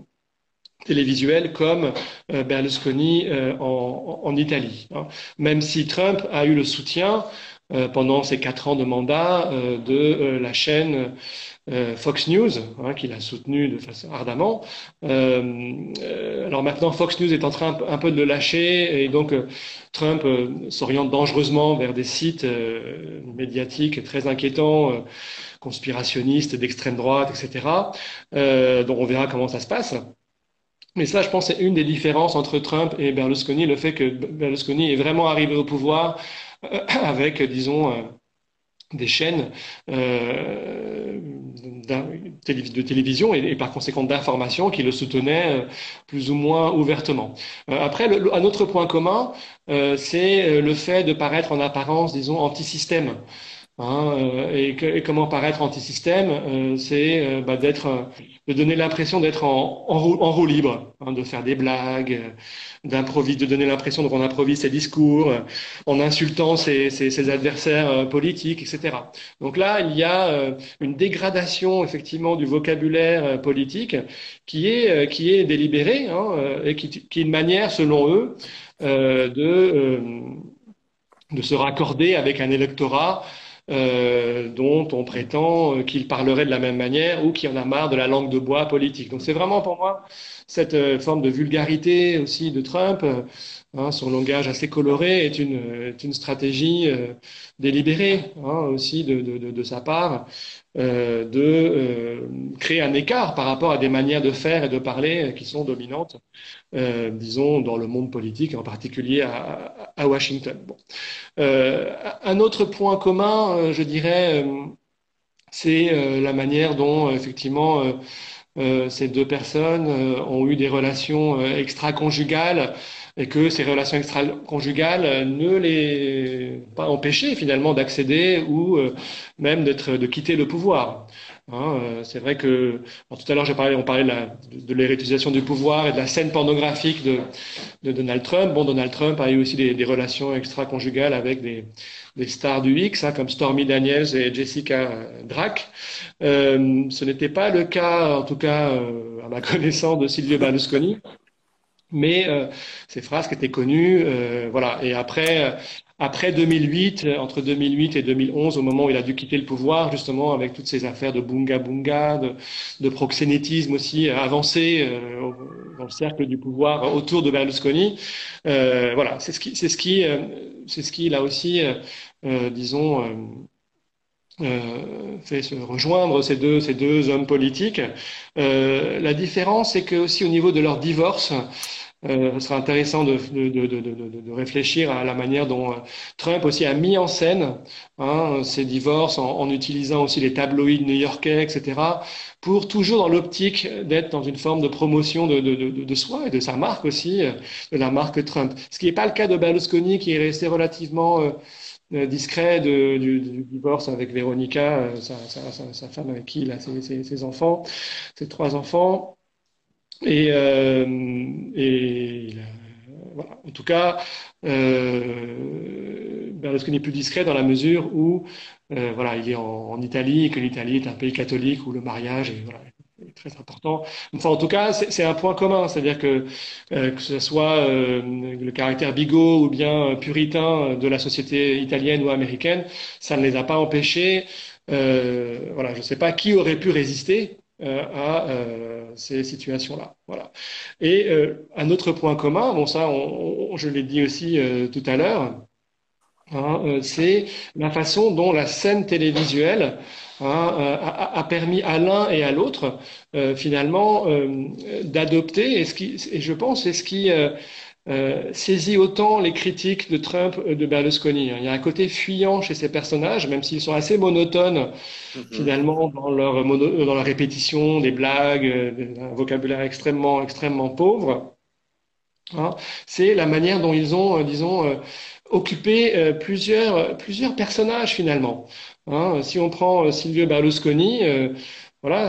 télévisuelle comme Berlusconi en, Italie. Hein. Même si Trump a eu le soutien euh, pendant ces quatre ans de mandat euh, de euh, la chaîne Fox News, hein, qu'il a soutenu de façon ardemment. alors maintenant, Fox News est en train un peu de le lâcher et donc Trump s'oriente dangereusement vers des sites médiatiques très inquiétants, conspirationnistes, d'extrême droite, etc. donc on verra comment ça se passe. Mais ça, je pense, c'est une des différences entre Trump et Berlusconi, le fait que Berlusconi est vraiment arrivé au pouvoir euh, *coughs* avec, disons, euh, des chaînes euh, de télévision et, par conséquent d'information qui le soutenaient plus ou moins ouvertement. après, un autre point commun, c'est le fait de paraître en apparence, disons, anti-système. Hein, euh, et, comment paraître anti-système, euh, c'est euh, bah, d'être, de donner l'impression d'être en, en, roue, libre, hein, de faire des blagues, d'improviser, de donner l'impression qu'on improvise ses discours, en insultant ses, adversaires politiques, etc. Donc là, il y a une dégradation effectivement du vocabulaire politique qui est qui délibérée hein, et qui, est une manière, selon eux, de de se raccorder avec un électorat euh, dont on prétend euh, qu'il parlerait de la même manière ou qui en a marre de la langue de bois politique. Donc c'est vraiment pour moi cette euh, forme de vulgarité aussi de Trump, hein, son langage assez coloré est une, stratégie délibérée hein, aussi de, sa part euh, de créer un écart par rapport à des manières de faire et de parler qui sont dominantes, euh, disons, dans le monde politique, en particulier à, Washington. Euh, un autre point commun, euh, je dirais, euh, c'est la manière dont, effectivement, ces deux personnes ont eu des relations extra-conjugales et que ces relations extra-conjugales ne les pas empêché finalement d'accéder ou même d'être de quitter le pouvoir. Hein, euh, c'est vrai que tout à l'heure, on parlait de, de, du pouvoir et de la scène pornographique de, Donald Trump. Bon, Donald Trump a eu aussi des, relations extra-conjugales avec des, stars du X, hein, comme Stormy Daniels et Jessica Drake. Euh, ce n'était pas le cas, en tout cas, euh, à ma *laughs* connaissance, de Silvio Berlusconi mais ces phrases qui étaient connues, voilà. Et après, après 2008, euh, entre 2008 et 2011, au moment où il a dû quitter le pouvoir, justement, avec toutes ces affaires de bunga bunga, de, proxénétisme aussi euh, avancé euh, dans le cercle du pouvoir autour de Berlusconi. Voilà, c'est ce qui, c'est ce qui, c'est ce qui là aussi, disons. Fait se rejoindre ces deux, ces deux hommes politiques. La différence, c'est que aussi au niveau de leur divorce, euh, ce sera intéressant de, de, de, de, réfléchir à la manière dont euh, Trump aussi a mis en scène hein, ces divorces en, utilisant aussi les tabloïds new-yorkais, etc., pour toujours dans l'optique d'être dans une forme de promotion de, soi et de sa marque aussi, euh, de la marque Trump. Ce qui n'est pas le cas de Berlusconi, qui est resté relativement discret de, du, divorce avec Véronica, sa, femme avec qui il a ses, ses, ses enfants, ses trois enfants. Et, et voilà. En tout cas, euh, Berlusconi est plus discret dans la mesure où euh, voilà, il est en, Italie et que l'Italie est un pays catholique où le mariage est, voilà, est très important. Enfin, en tout cas, c'est un point commun, c'est-à-dire que euh, que ce soit euh, le caractère bigot ou bien puritain de la société italienne ou américaine, ça ne les a pas empêchés. Euh, voilà, je ne sais pas qui aurait pu résister euh, à euh, ces situations-là. Voilà. Et euh, un autre point commun, bon ça, on, je l'ai dit aussi tout à l'heure, hein, c'est la façon dont la scène télévisuelle hein, a, a, permis à l'un et à l'autre finalement d'adopter, et, ce qui, et je pense, c'est ce qui euh, saisit autant les critiques de Trump euh, de Berlusconi. Il y a un côté fuyant chez ces personnages, même s'ils sont assez monotones mhm. finalement dans leur, mono, dans leur répétition, des blagues, euh, un vocabulaire extrêmement, extrêmement pauvre. Hein. C'est la manière dont ils ont, disons, occupé plusieurs, plusieurs personnages finalement. Hein. Si on prend Silvio Berlusconi,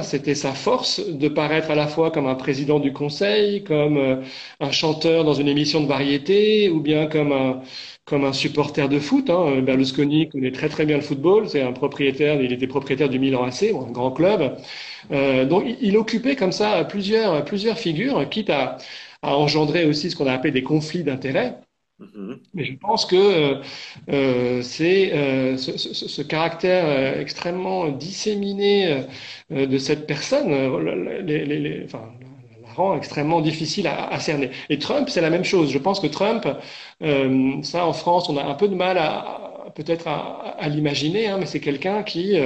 c'était sa force de paraître à la fois comme un président du conseil, comme euh, un chanteur dans une émission de variété, ou bien comme un, comme un supporter de foot. Hein. Berlusconi connaît très très bien le football, c'est un propriétaire, il était propriétaire du Milan AC, un grand club. Euh, donc il, occupait comme ça plusieurs, plusieurs figures, quitte à, à engendrer aussi ce qu'on a appelé des conflits d'intérêts. Mm-hmm. Mais je pense que euh, euh c'est euh, ce, ce, ce, caractère euh, extrêmement disséminé de cette personne les, les, les, enfin, la rend extrêmement difficile à, à cerner. Et Trump, c'est la même chose. Je pense que Trump, ça en France, on a un peu de mal à peut-être à, à l'imaginer, hein, mais c'est quelqu'un qui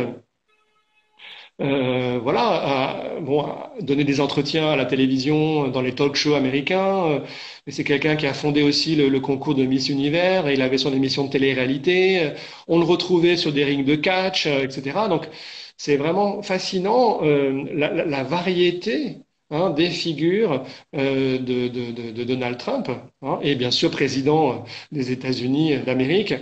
euh, voilà, bon, donner des entretiens à la télévision, dans les talk shows américains. Euh, mais c'est quelqu'un qui a fondé aussi le, concours de Miss Univers et il avait son émission de télé-réalité. On le retrouvait sur des rings de catch, euh, etc. Donc c'est vraiment fascinant la, la, variété Hein, des figures euh, de, Donald Trump hein, et bien sûr président des États-Unis d'Amérique.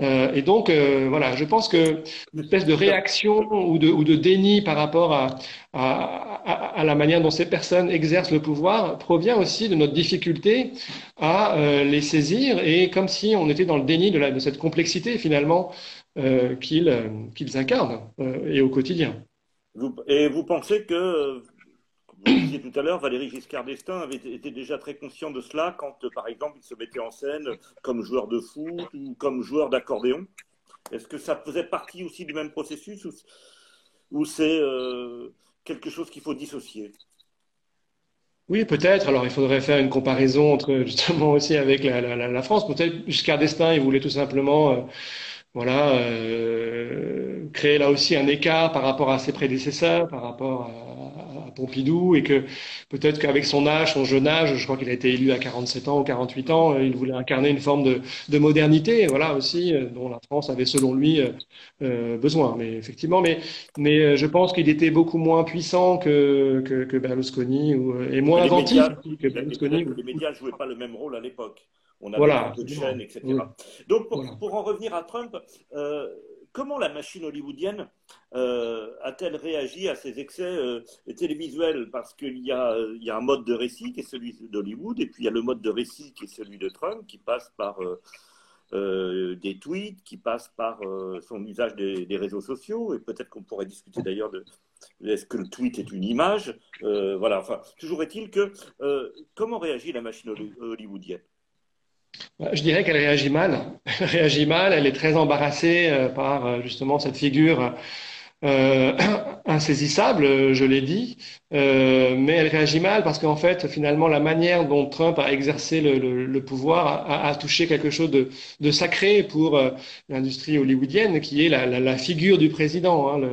Euh, et donc euh, voilà, je pense que une espèce de réaction ou de, ou de déni par rapport à, à, la manière dont ces personnes exercent le pouvoir provient aussi de notre difficulté à euh, les saisir et comme si on était dans le déni de, cette complexité finalement euh, qu'ils qu'ils incarnent et au quotidien. Et vous pensez que vous disiez tout à l'heure, Valéry Giscard d'Estaing avait été déjà très conscient de cela quand, par exemple, il se mettait en scène comme joueur de foot ou comme joueur d'accordéon. Est-ce que ça faisait partie aussi du même processus ou, c'est euh, quelque chose qu'il faut dissocier? Oui, peut-être. Alors, il faudrait faire une comparaison entre justement aussi avec la, France. Peut-être Giscard d'Estaing, il voulait tout simplement euh, voilà, euh, créer là aussi un écart par rapport à ses prédécesseurs, par rapport à, à Pompidou, et que peut-être qu'avec son âge, son jeune âge, je crois qu'il a été élu à 47 ans ou 48 ans, euh, il voulait incarner une forme de, de modernité, voilà aussi, euh, dont la France avait selon lui euh, besoin. Mais effectivement, mais, mais je pense qu'il était beaucoup moins puissant que, que, que Berlusconi ou, et moins inventif que Berlusconi. Les médias ne jouaient pas le même rôle à l'époque. On avait voilà, de chaîne, etc. Donc, pour, en revenir à Trump, euh, comment la machine hollywoodienne euh, a-t-elle réagi à ces excès euh, télévisuels? Parce qu'il y a, y a un mode de récit qui est celui d'Hollywood, et puis il y a le mode de récit qui est celui de Trump, qui passe par des tweets, qui passe par son usage des, des, réseaux sociaux, et peut-être qu'on pourrait discuter d'ailleurs de est-ce que le tweet est une image Voilà, enfin, toujours est-il que comment réagit la machine hollywoodienne? Je dirais qu'elle réagit mal. Elle *laughs* réagit mal, elle est très embarrassée euh, par euh, justement cette figure euh, *clears throat* insaisissable, je l'ai dit, mais elle réagit mal parce qu'en fait, finalement, la manière dont Trump a exercé le, pouvoir a, touché quelque chose de, sacré pour l'industrie hollywoodienne, qui est la figure du président, hein,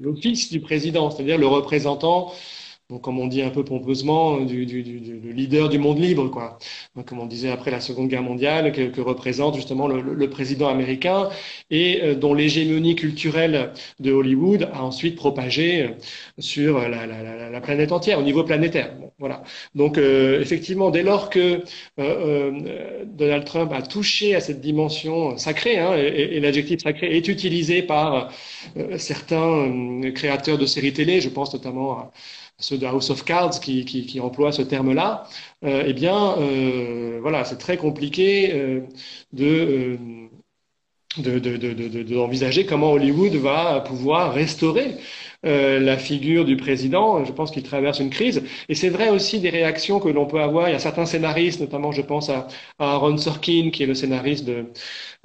l'office du président, c'est-à-dire le représentant donc, comme on dit un peu pompeusement, du, du, du, leader du monde libre, quoi. Comme on disait après la Seconde Guerre mondiale, que, représente justement le, président américain et euh, dont l'hégémonie culturelle de Hollywood a ensuite propagé euh, sur la, la, la, la, planète entière, au niveau planétaire. Voilà. Donc, euh, effectivement, dès lors que Donald Trump a touché à cette dimension sacrée, hein, et, et l'adjectif sacré est utilisé par certains créateurs de séries télé, je pense notamment à ceux de House of Cards qui, qui, qui emploient ce terme-là, eh bien, voilà, c'est très compliqué de d'envisager de, de, comment Hollywood va pouvoir restaurer euh, la figure du président. Je pense qu'il traverse une crise. Et c'est vrai aussi des réactions que l'on peut avoir. Il y a certains scénaristes, notamment je pense à, Aaron Sorkin, qui est le scénariste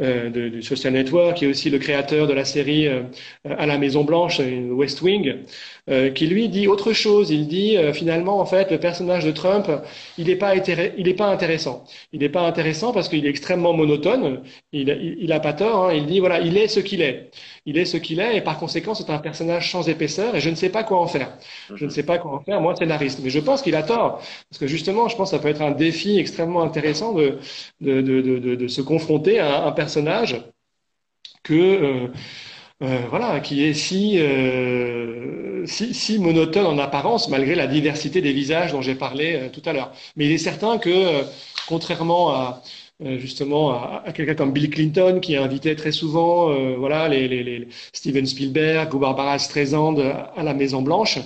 euh, du Social Network, qui est aussi le créateur de la série euh, à la Maison Blanche, West Wing, euh, qui lui dit autre chose. Il dit finalement, en fait, le personnage de Trump, il n'est pas, intéressant. Il n'est pas intéressant parce qu'il est extrêmement monotone. Il, il, il a pas tort. Hein. Il dit voilà, il est ce qu'il est il est ce qu'il est et par conséquent c'est un personnage sans épaisseur et je ne sais pas quoi en faire. Je ne sais pas quoi en faire, moi scénariste. Mais je pense qu'il a tort parce que justement je pense que ça peut être un défi extrêmement intéressant de, de, de, de, de se confronter à un personnage que... Euh, euh, voilà, qui est si, euh, si, si, monotone en apparence, malgré la diversité des visages dont j'ai parlé tout à l'heure. Mais il est certain que, contrairement à, justement à, quelqu'un comme Bill Clinton qui invitait très souvent euh, voilà les, les, les, Steven Spielberg ou Barbara Streisand à la Maison Blanche.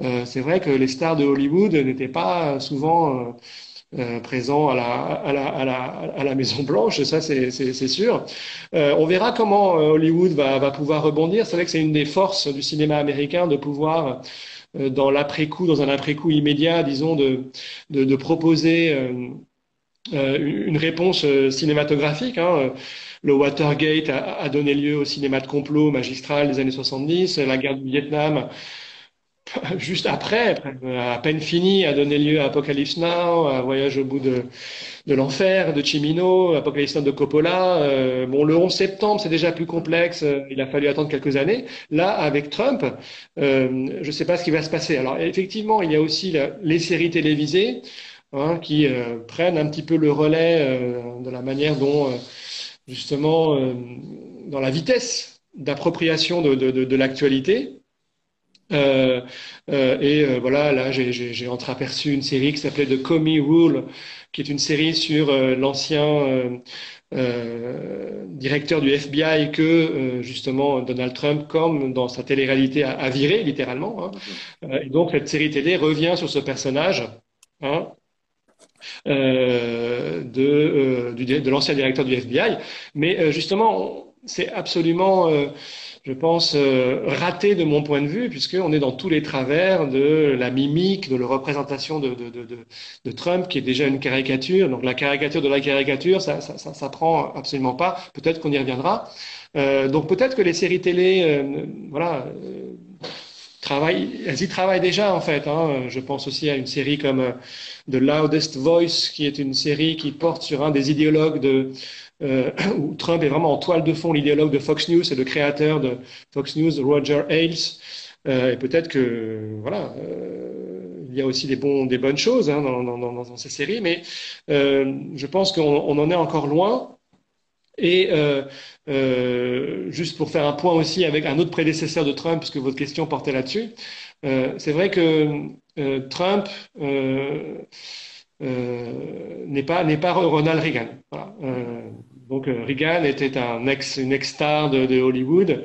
Euh, c'est vrai que les stars de Hollywood n'étaient pas souvent euh, présents à la, à, la, à, la, à Maison Blanche, ça c'est sûr. Euh, on verra comment Hollywood va, va pouvoir rebondir. C'est vrai que c'est une des forces du cinéma américain de pouvoir dans l'après-coup, dans un après-coup immédiat, disons, de, de, de proposer euh, une réponse euh, cinématographique. Hein. Le Watergate a, donné lieu au cinéma de complot magistral des années 70. La guerre du Vietnam, *laughs* juste après, à peine fini, a donné lieu à Apocalypse Now, à Voyage au bout de, l'enfer de Chimino, Apocalypse Now de Coppola. Euh, bon, le 11 septembre, c'est déjà plus complexe. Il a fallu attendre quelques années. Là, avec Trump, euh, je ne sais pas ce qui va se passer. Alors, effectivement, il y a aussi les séries télévisées. Hein, qui euh, prennent un petit peu le relais euh, de la manière dont, euh, justement, dans la vitesse d'appropriation de, de, de, de l'actualité. Euh, euh, et voilà, là, j'ai entreaperçu une série qui s'appelait The Comey Rule, qui est une série sur l'ancien directeur du FBI que justement Donald Trump, comme dans sa télé-réalité, a, a, viré littéralement. Hein. et donc cette série télé revient sur ce personnage. Hein, euh, de, euh, de l'ancien directeur du FBI. Mais euh, justement, c'est absolument, je pense, raté de mon point de vue, puisqu'on est dans tous les travers de la mimique, de la représentation de, Trump, qui est déjà une caricature. Donc la caricature de la caricature, ça, ça, ça, ça prend absolument pas. Peut-être qu'on y reviendra. donc peut-être que les séries télé, voilà elles y travaillent déjà en fait. Hein. Je pense aussi à une série comme euh, The Loudest Voice, qui est une série qui porte sur un des idéologues de euh, *coughs* où Trump est vraiment en toile de fond, l'idéologue de Fox News et le créateur de Fox News, Roger Ailes. Euh, et peut-être que voilà, euh, il y a aussi des bons, des bonnes choses hein, dans, dans, dans, dans, ces séries, mais euh, je pense qu'on on en est encore loin. Et euh, euh, juste pour faire un point aussi avec un autre prédécesseur de Trump, puisque votre question portait là-dessus, euh, c'est vrai que Trump n'est pas n'est pas Ronald Reagan. Donc Reagan était un ex une ex-star de, de, Hollywood.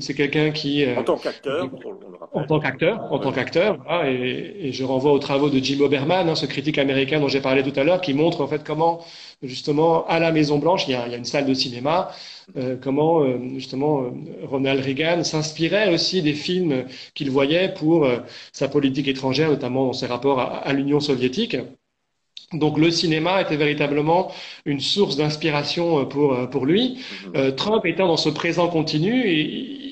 C'est quelqu'un qui en tant qu'acteur, en tant qu'acteur, en tant qu'acteur, et, et, je renvoie aux travaux de Jim Oberman, hein, ce critique américain dont j'ai parlé tout à l'heure, qui montre en fait comment justement à la Maison Blanche, il y a, il y a une salle de cinéma, euh, comment euh, justement euh, Ronald Reagan s'inspirait aussi des films qu'il voyait pour euh, sa politique étrangère, notamment dans ses rapports à, à l'Union soviétique. Donc le cinéma était véritablement une source d'inspiration pour pour lui. Euh, Trump étant dans ce présent continu,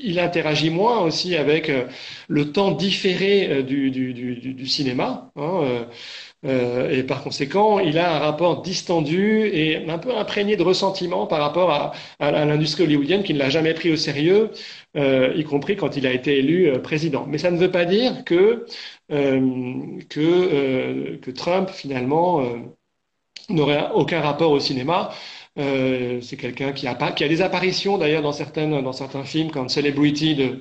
il interagit moins aussi avec le temps différé du, du, du, du cinéma. Hein, euh, et par conséquent, il a un rapport distendu et un peu imprégné de ressentiment par rapport à, à, l'industrie hollywoodienne qui ne l'a jamais pris au sérieux, euh, y compris quand il a été élu euh, président. Mais ça ne veut pas dire que, euh, que, que, Trump, finalement, n'aurait aucun rapport au cinéma. C'est quelqu'un qui a, pas, qui a des apparitions, d'ailleurs, dans, certaines, dans certains films, comme Celebrity, de,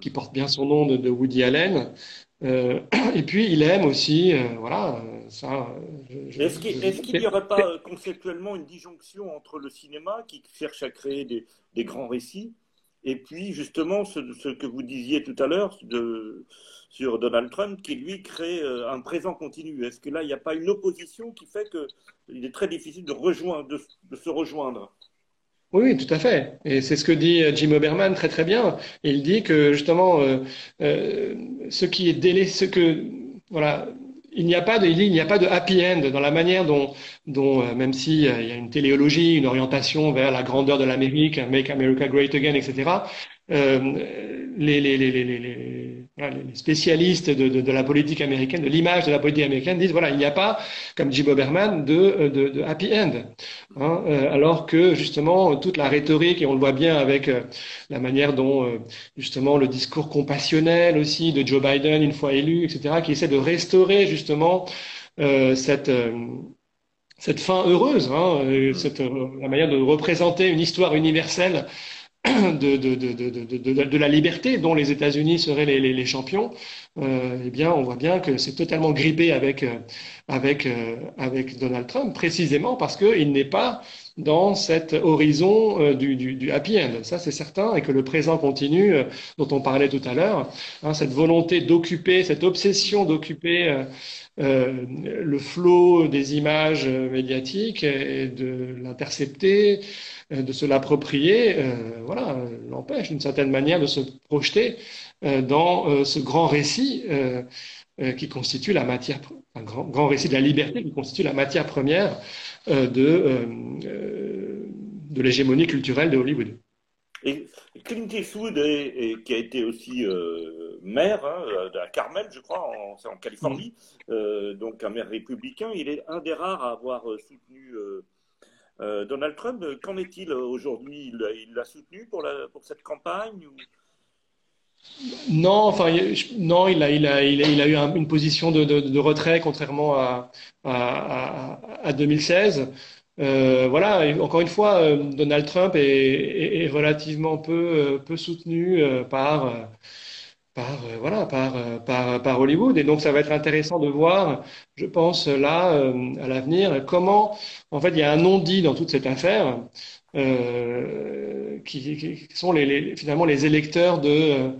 qui porte bien son nom, de, de Woody Allen. Euh, *clears throat* et puis il aime aussi, euh, voilà, ça. Est-ce qu'il n'y aurait pas conceptuellement une disjonction entre le cinéma qui cherche à créer des, des grands récits et puis justement ce, que vous disiez tout à l'heure sur Donald Trump qui, lui, crée euh, un présent continu. Est-ce que là, il n'y a pas une opposition qui fait qu'il est très difficile de, rejoindre, se rejoindre? Oui, tout à fait. Et c'est ce que dit euh, Jim Oberman très très bien. Il dit que justement, ce qui est délai, ce que voilà, il n'y a pas de, il n'y a pas de happy end dans la manière dont, dont même s'il y a une téléologie, une orientation vers la grandeur de l'Amérique, Make America Great Again, etc. Euh, les, les, les, les, spécialistes de, la politique américaine, de l'image de la politique américaine, disent voilà, il n'y a pas, comme Jim Oberman, de, de, de happy end. Hein, euh, alors que justement, toute la rhétorique, et on le voit bien avec euh, la manière dont justement le discours compassionnel aussi de Joe Biden, une fois élu, etc., qui essaie de restaurer justement cette cette fin heureuse, hein, cette, la manière de représenter une histoire universelle de, de, de, de, la liberté dont les États-Unis seraient les, les, les champions, euh, eh bien, on voit bien que c'est totalement grippé avec, euh, avec, euh, avec Donald Trump, précisément parce qu'il n'est pas dans cet horizon euh, du, du, du, happy end. Ça, c'est certain, et que le présent continu, dont on parlait tout à l'heure, hein, cette volonté d'occuper, cette obsession d'occuper le flot des images médiatiques et de l'intercepter, euh, de se l'approprier, euh, voilà, l'empêche d'une certaine manière de se projeter euh, dans ce grand récit qui constitue la matière, un grand, grand, récit de la liberté qui constitue la matière première de, de l'hégémonie culturelle de Hollywood. Et Clint Eastwood, qui a été aussi maire hein, de la Carmel, je crois, en, en Californie, mm. donc un maire républicain, il est un des rares à avoir soutenu euh, Donald Trump, qu'en est-il aujourd'hui? Il l'a soutenu pour, la, pour cette campagne Non, enfin, non, il a, il a, il a, eu une position de, de, retrait, contrairement à, à, à 2016. Euh, voilà, encore une fois, euh, Donald Trump est, relativement peu, peu soutenu par par, euh, voilà, par, euh, par, par, Hollywood. Et donc, ça va être intéressant de voir, je pense, là, euh, à l'avenir, comment, en fait, il y a un non-dit dans toute cette affaire, qui, sont les, les, finalement les électeurs de,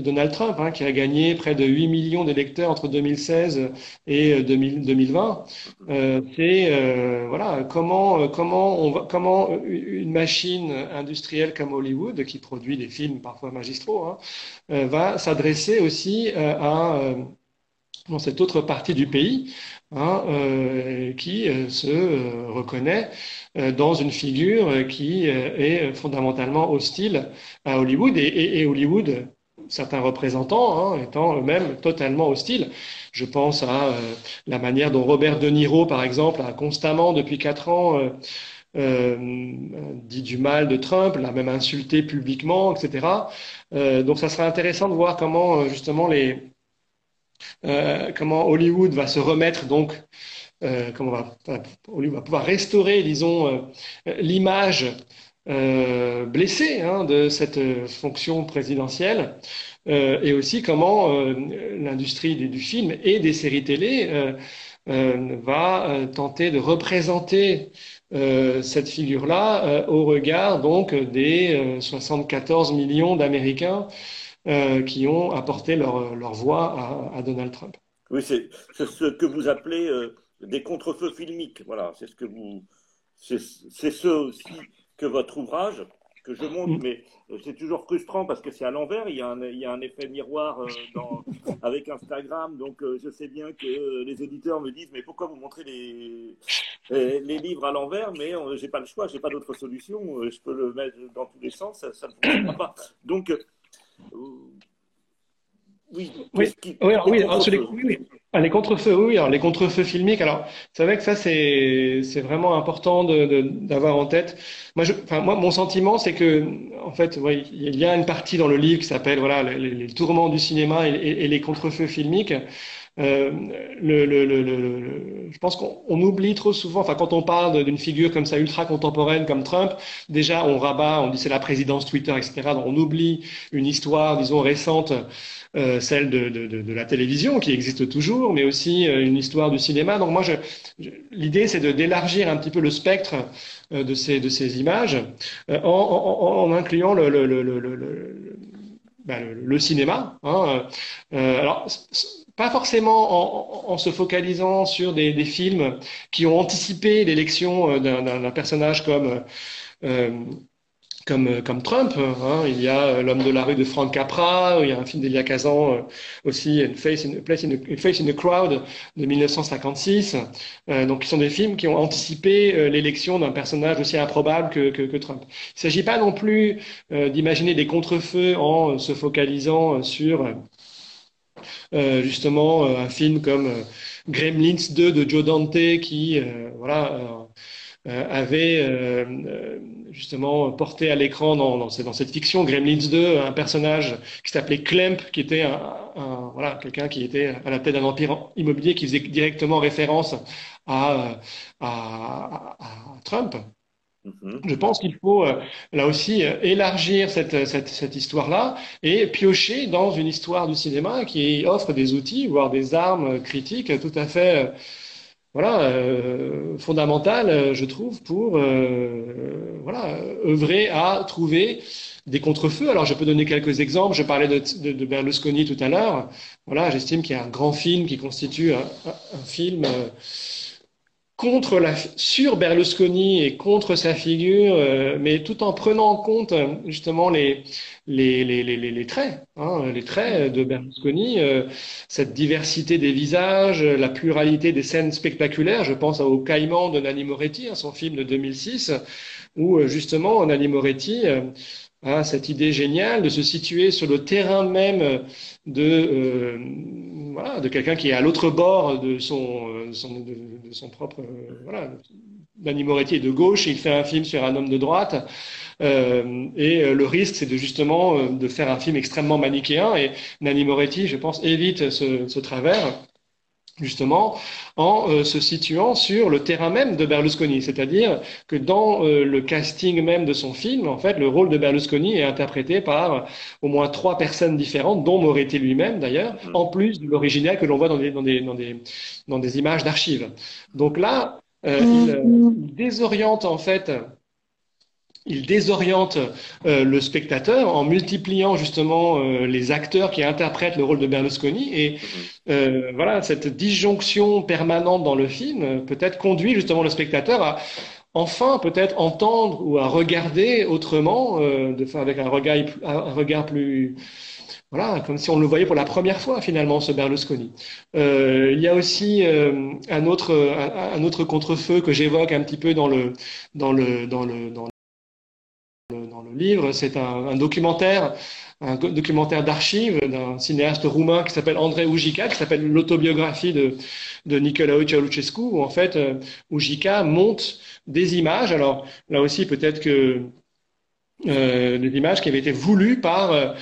Donald Trump, hein, qui a gagné près de 8 millions d'électeurs entre 2016 et 2020. Euh, euh, c'est euh, voilà comment comment une machine industrielle comme Hollywood, qui produit des films parfois magistraux, hein, va s'adresser aussi à cette autre partie du pays hein, qui se reconnaît dans une figure qui est fondamentalement hostile à Hollywood et Hollywood certains représentants hein, étant eux-mêmes totalement hostiles. Je pense à euh, la manière dont Robert De Niro, par exemple, a constamment, depuis quatre ans, euh, euh, dit du mal de Trump, l'a même insulté publiquement, etc. donc, ça sera intéressant de voir comment, justement, les, comment Hollywood va se remettre, donc, comment va, Hollywood va pouvoir restaurer, disons, l'image euh, blessé hein, de cette fonction présidentielle euh, et aussi comment euh, l'industrie du, film et des séries télé va tenter de représenter cette figure-là au regard donc des 74 millions d'Américains qui ont apporté leur, leur voix à, Donald Trump. Oui, c'est ce que vous appelez des contrefeux filmiques. Voilà, c'est ce que vous, c'est ce aussi que votre ouvrage, que je montre, mm. mais euh, c'est toujours frustrant parce que c'est à l'envers. Il, y a un, il y a un effet miroir euh, dans, *laughs* avec Instagram. Donc, euh, je sais bien que les éditeurs me disent Mais pourquoi vous montrez les, les, livres à l'envers Mais j'ai pas le choix, j'ai pas d'autre solution. je peux le mettre dans tous les sens, ça, ça ne fonctionne pas. Donc, oui, oui, oui, oui, oui, ah, les contrefeux, oui, alors les contrefeux filmiques. Alors, c'est vrai que ça, c'est c'est vraiment important de d'avoir en tête. Moi, je, enfin, moi, mon sentiment, c'est que, en fait, ouais, il y a une partie dans le livre qui s'appelle voilà les, les, tourments du cinéma et, et, les contrefeux filmiques. Euh, je pense qu'on oublie trop souvent, enfin quand on parle d'une figure comme ça ultra contemporaine comme Trump, déjà on rabat, on dit c'est la présidence Twitter, etc. Donc on oublie une histoire, disons récente euh, celle de, la télévision qui existe toujours, mais aussi euh, une histoire du cinéma. Donc moi, l'idée, c'est d'élargir un petit peu le spectre euh, de ces images en, incluant le, ben, cinéma. Hein. alors, pas forcément en, se focalisant sur des, films qui ont anticipé l'élection d'un personnage comme comme, euh, comme Trump. Hein. Il y a euh, L'homme de la rue de Frank Capra, il y a un film d'Elia Kazan euh, aussi, Face in, Place in a, Face in the Crowd de 1956. donc, qui sont des films qui ont anticipé l'élection d'un personnage aussi improbable que, que, que Trump. Il ne s'agit pas non plus d'imaginer des contrefeux en se focalisant sur justement un film comme Gremlins 2 de Joe Dante qui voilà euh, avait euh, euh, justement porté à l'écran dans, cette fiction Gremlins 2 un personnage qui s'appelait Klemp, qui était voilà quelqu'un qui était à la tête d'un empire immobilier qui faisait directement référence à Trump. Mm-hmm. Je pense qu'il faut là aussi élargir cette, cette, histoire-là et piocher dans une histoire du cinéma qui offre des outils, voire des armes critiques tout à fait voilà, euh, fondamental, euh, je trouve, pour euh, voilà, œuvrer à trouver des contrefeux. Alors, je peux donner quelques exemples. Je parlais de, Berlusconi tout à l'heure. Voilà, j'estime qu'il y a un grand film qui constitue un, film euh, contre la, sur Berlusconi et contre sa figure, euh, mais tout en prenant en compte justement les, les, les, les, les traits, hein, les traits de Berlusconi, euh, cette diversité des visages, la pluralité des scènes spectaculaires. Je pense au Caïman de Nanni Moretti, hein, son film de 2006, où euh, justement Nanni Moretti a cette idée géniale de se situer sur le terrain même de voilà, de quelqu'un qui est à l'autre bord de son, euh, de, son propre. Euh, voilà, Danny Moretti est de gauche et il fait un film sur un homme de droite. Euh, et euh, le risque, c'est de justement de faire un film extrêmement manichéen. Et Nanni Moretti, je pense, évite ce, ce travers justement en euh, se situant sur le terrain même de Berlusconi, c'est-à-dire que dans euh, le casting même de son film, en fait, le rôle de Berlusconi est interprété par au moins trois personnes différentes, dont Moretti lui-même d'ailleurs, mm-hmm. en plus de l'original que l'on voit dans des, dans des, dans des, dans des images d'archives. Donc là, euh, il, il, désoriente en fait il désoriente euh, le spectateur en multipliant justement euh, les acteurs qui interprètent le rôle de Berlusconi et mm-hmm. euh, voilà cette disjonction permanente dans le film peut-être conduit justement le spectateur à enfin peut-être entendre ou à regarder autrement de avec un regard un regard plus voilà, comme si on le voyait pour la première fois finalement ce Berlusconi. il y a aussi un autre un, un, autre contrefeu que j'évoque un petit peu dans le dans le dans le dans dans le livre. C'est un, documentaire, un documentaire d'archives d'un cinéaste roumain qui s'appelle André Ujica, qui s'appelle l'autobiographie de, de Nicolae Ceausescu, où en fait euh, Ujica monte des images. Alors là aussi, peut-être que euh, des images qui avaient été voulues par euh,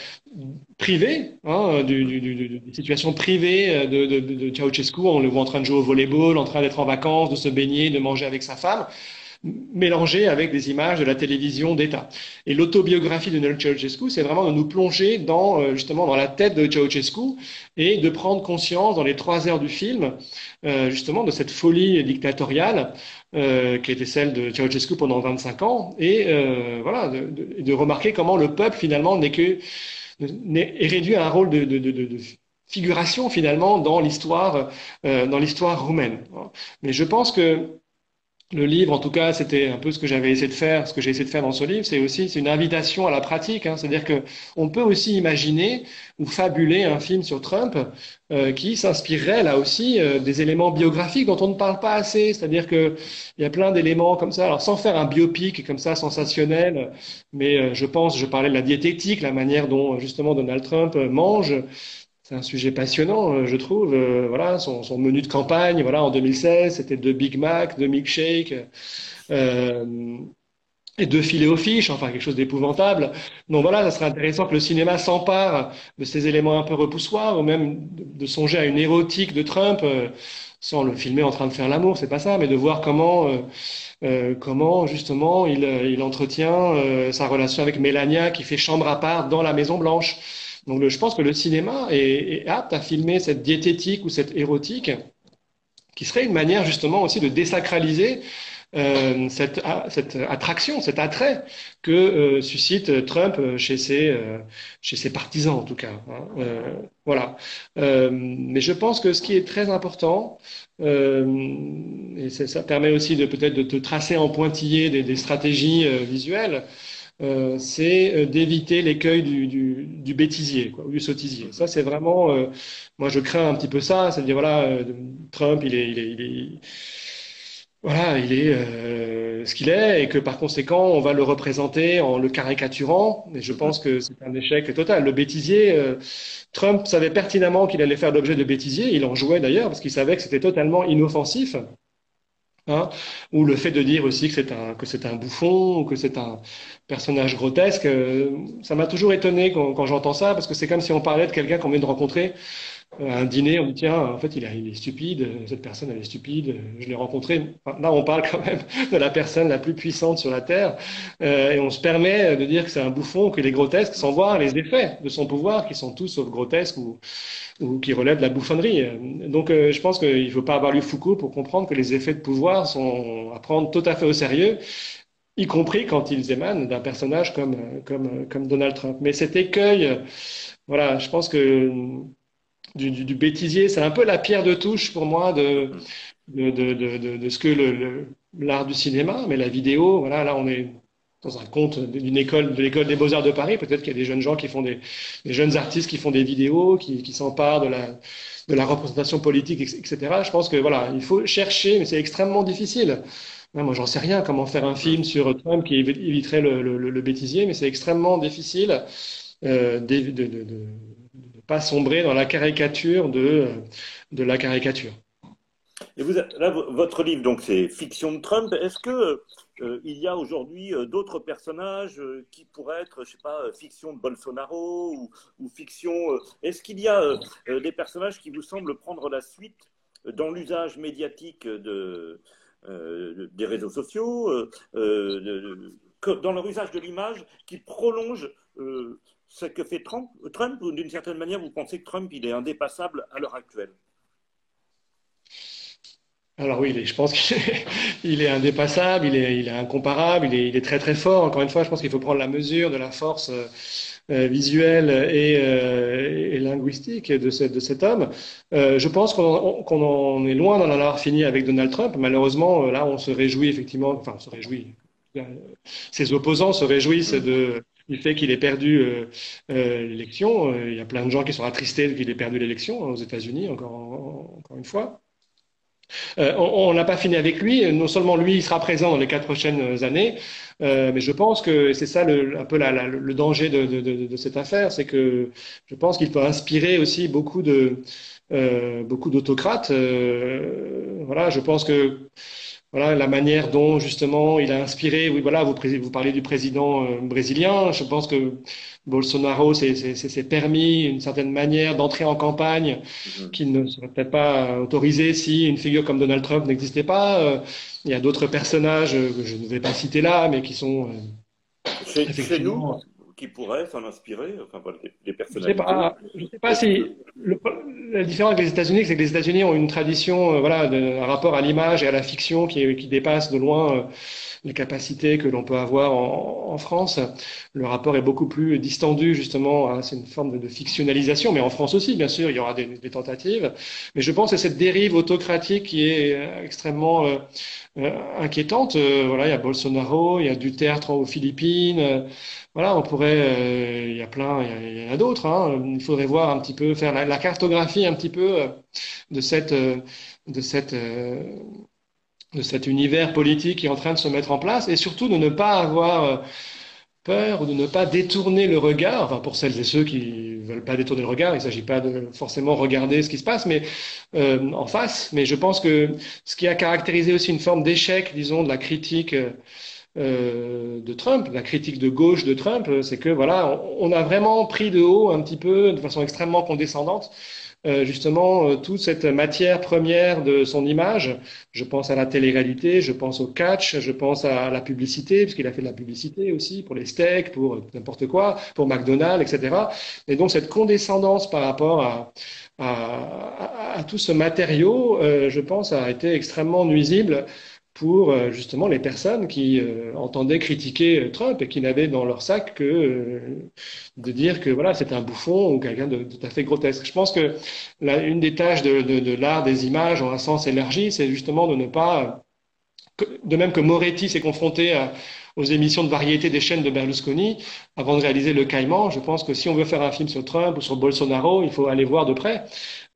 privées, hein, du, du, des situations privées euh, de, de. On le voit en train de jouer au volleyball, en train d'être en vacances, de se baigner, de manger avec sa femme mélangé avec des images de la télévision d'État. Et l'autobiographie de Noël Ceausescu, c'est vraiment de nous plonger dans euh, justement dans la tête de Ceausescu et de prendre conscience dans les trois heures du film euh, justement de cette folie dictatoriale euh, qui était celle de Ceausescu pendant 25 ans et voilà de, de, de, remarquer comment le peuple finalement n'est que est réduit à un rôle de, de figuration finalement dans l'histoire dans l'histoire roumaine. Mais je pense que le livre, en tout cas, c'était un peu ce que j'avais essayé de faire, ce que j'ai essayé de faire dans ce livre, c'est aussi c'est une invitation à la pratique. Hein, C'est-à-dire que on peut aussi imaginer ou fabuler un film sur Trump euh, qui s'inspirerait là aussi euh, des éléments biographiques dont on ne parle pas assez. C'est-à-dire que il y a plein d'éléments comme ça. Alors sans faire un biopic comme ça sensationnel, mais euh, je pense, je parlais de la diététique, la manière dont justement Donald Trump mange c'est un sujet passionnant, euh, je trouve. Euh, voilà, son, menu de campagne, voilà, en 2016, c'était deux Big Mac, deux milkshakes euh, et deux filets aux fiches, enfin quelque chose d'épouvantable. Donc voilà, ça serait intéressant que le cinéma s'empare de ces éléments un peu repoussoirs, ou même de, songer à une érotique de Trump, euh, sans le filmer en train de faire l'amour, c'est pas ça, mais de voir comment, comment justement il entretient sa relation avec Mélania, qui fait chambre à part dans la Maison Blanche. Donc je pense que le cinéma est, apte à filmer cette diététique ou cette érotique qui serait une manière justement aussi de désacraliser euh, cette, attraction, cet attrait que euh, suscite Trump chez ses, chez ses partisans, en tout cas. Hein. voilà. mais je pense que ce qui est très important, et ça permet aussi de peut-être de tracer en pointillé des stratégies visuelles, euh, c'est d'éviter l'écueil du, du, du, bêtisier quoi, ou du sottisier. Ça, c'est vraiment, euh, moi, je crains un petit peu ça, c'est à dire voilà, Trump, il est, il est, il est voilà, il est euh, ce qu'il est et que par conséquent, on va le représenter en le caricaturant. Et je pense que c'est un échec total. Le bêtisier, euh, Trump savait pertinemment qu'il allait faire l'objet de bêtisier. Il en jouait d'ailleurs parce qu'il savait que c'était totalement inoffensif. Hein, ou le fait de dire aussi que c'est un que c'est un bouffon ou que c'est un personnage grotesque, euh, ça m'a toujours étonné quand, quand j'entends ça parce que c'est comme si on parlait de quelqu'un qu'on vient de rencontrer un dîner, on dit tiens, en fait, il, est stupide, cette personne, elle est stupide, je l'ai rencontré. là, on parle quand même *laughs* de la personne la plus puissante sur la Terre, euh, et on se permet de dire que c'est un bouffon, qu'il est grotesque, sans voir les effets de son pouvoir, qui sont tous sauf grotesques ou, qui relèvent de la bouffonnerie. Donc, euh, je pense qu'il ne faut pas avoir lu Foucault pour comprendre que les effets de pouvoir sont à prendre tout à fait au sérieux y compris quand ils émanent d'un personnage comme Donald Trump. Mais cet écueil, voilà, je pense que du, bêtisier. C'est un peu la pierre de touche pour moi de, de, de, de ce que l'art du cinéma, mais la vidéo, voilà, là on est dans un conte d'une école, de l'école des beaux-arts de Paris. Peut-être qu'il y a des jeunes gens qui font des, jeunes artistes qui font des vidéos, qui, s'emparent de la, de la représentation politique, etc. Je pense que voilà, il faut chercher, mais c'est extrêmement difficile. moi, j'en sais rien comment faire un film sur Trump qui éviterait le, bêtisier, mais c'est extrêmement difficile euh, de, pas sombrer dans la caricature de, la caricature. Et votre livre, donc, c'est Fiction de Trump. Est-ce que euh, il y a aujourd'hui euh, d'autres personnages euh, qui pourraient être, je sais pas, fiction de Bolsonaro ou, fiction Est-ce qu'il y a des personnages qui vous semblent prendre la suite dans l'usage médiatique de, des réseaux sociaux, dans leur usage de l'image, qui prolonge ce que fait Trump, Trump ou d'une certaine manière, vous pensez que Trump, il est indépassable à l'heure actuelle? Alors oui, je pense qu'il *laughs* est, indépassable, il est, incomparable, il est, très très fort. Encore une fois, je pense qu'il faut prendre la mesure de la force euh, visuelle et, euh, et, linguistique de, ce, de cet homme. Euh, je pense qu'on en est loin d'en avoir fini avec Donald Trump. Malheureusement, là, on se réjouit effectivement, enfin, on se réjouit. Ses opposants se réjouissent de, du fait qu'il ait perdu euh, euh, l'élection. Euh, il y a plein de gens qui sont attristés qu'il ait perdu l'élection hein, aux États-Unis, encore, encore une fois. on n'a pas fini avec lui. Non seulement lui, il sera présent dans les quatre prochaines années, mais je pense que c'est ça un peu le danger de, cette affaire, c'est que je pense qu'il peut inspirer aussi beaucoup de beaucoup d'autocrates. voilà, je pense que voilà la manière dont justement il a inspiré. Oui, voilà, vous, vous parlez du président euh, brésilien. Je pense que Bolsonaro s'est permis une certaine manière d'entrer en campagne mm-hmm. qui ne serait peut-être pas autorisé si une figure comme Donald Trump n'existait pas. Euh, il y a d'autres personnages que je ne vais pas citer là, mais qui sont euh, effectivement qui pourraient s'en inspirer, enfin les, personnalités. Je ne sais pas, si le, la différence avec les États-Unis, c'est que les États-Unis ont une tradition, euh, voilà, de, un rapport à l'image et à la fiction qui, qui dépasse de loin euh, les capacités que l'on peut avoir en, en, France. Le rapport est beaucoup plus distendu, justement, c'est une forme de, de, fictionnalisation, mais en France aussi, bien sûr, il y aura des, des tentatives. Mais je pense que cette dérive autocratique qui est euh, extrêmement euh, inquiétante. voilà, il y a Bolsonaro, il y a Duterte aux Philippines voilà, on pourrait, euh, il y a plein, il y, en a, d'autres. Hein. Il faudrait voir un petit peu, faire la, cartographie un petit peu euh, euh, de cet univers politique qui est en train de se mettre en place, et surtout de ne pas avoir peur ou de ne pas détourner le regard. Enfin, pour celles et ceux qui veulent pas détourner le regard, il ne s'agit pas de forcément regarder ce qui se passe, mais en face. Mais je pense que ce qui a caractérisé aussi une forme d'échec, disons, de la critique. Euh, de Trump, la critique de gauche de Trump, c'est que voilà, on, a vraiment pris de haut un petit peu, de façon extrêmement condescendante, euh, justement euh, toute cette matière première de son image. Je pense à la télé-réalité, je pense au catch, je pense à la publicité, puisqu'il a fait de la publicité aussi pour les steaks, pour n'importe quoi, pour McDonald's, etc. Et donc cette condescendance par rapport à, tout ce matériau, je pense, a été extrêmement nuisible pour euh, justement les personnes qui euh, entendaient critiquer Trump et qui n'avaient dans leur sac que euh, de dire que voilà c'est un bouffon ou quelqu'un de, tout à fait grotesque. Je pense que la, une des tâches de, de, de l'art des images en un sens élargi, c'est justement de ne pas, de même que Moretti s'est confronté à, aux émissions de variété des chaînes de Berlusconi avant de réaliser Le Caïman. Je pense que si on veut faire un film sur Trump ou sur Bolsonaro, il faut aller voir de près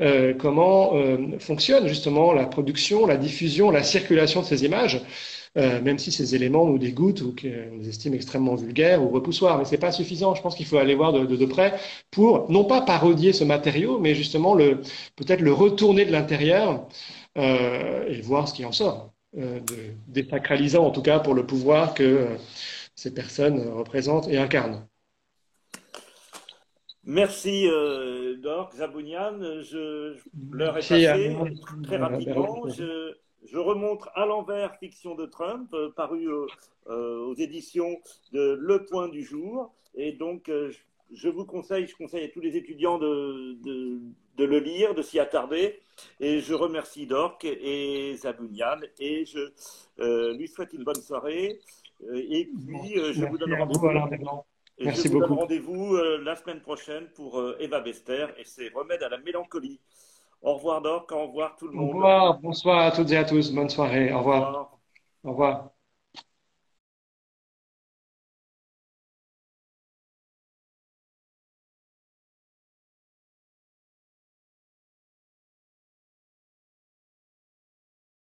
euh, comment euh, fonctionne justement la production, la diffusion, la circulation de ces images. Euh, même si ces éléments nous dégoûtent ou qu'on les estime extrêmement vulgaires ou repoussoirs. Mais c'est pas suffisant. Je pense qu'il faut aller voir de, près pour non pas parodier ce matériau, mais justement peut-être le retourner de l'intérieur et voir ce qui en sort. Euh, de, désacralisant en tout cas pour le pouvoir que euh, ces personnes représentent et incarnent. Merci euh, Dork Zabounian. L'heure est passée très rapidement. Je, je, remontre à l'envers Fiction de Trump, euh, paru aux éditions de Le Point du Jour. Et donc, je vous conseille, je conseille à tous les étudiants de, de, de le lire, de s'y attarder. Et je remercie Dork et Zabounian et je euh, lui souhaite une bonne soirée. Euh, et puis, euh, je vous donne rendez-vous. Merci je vous donne rendez-vous euh, la semaine prochaine pour Eva Bester et ses remèdes à la mélancolie. Au revoir Dork, au revoir tout le monde. Au revoir, bonsoir à toutes et à tous, bonne soirée, au revoir. Au revoir. Au revoir.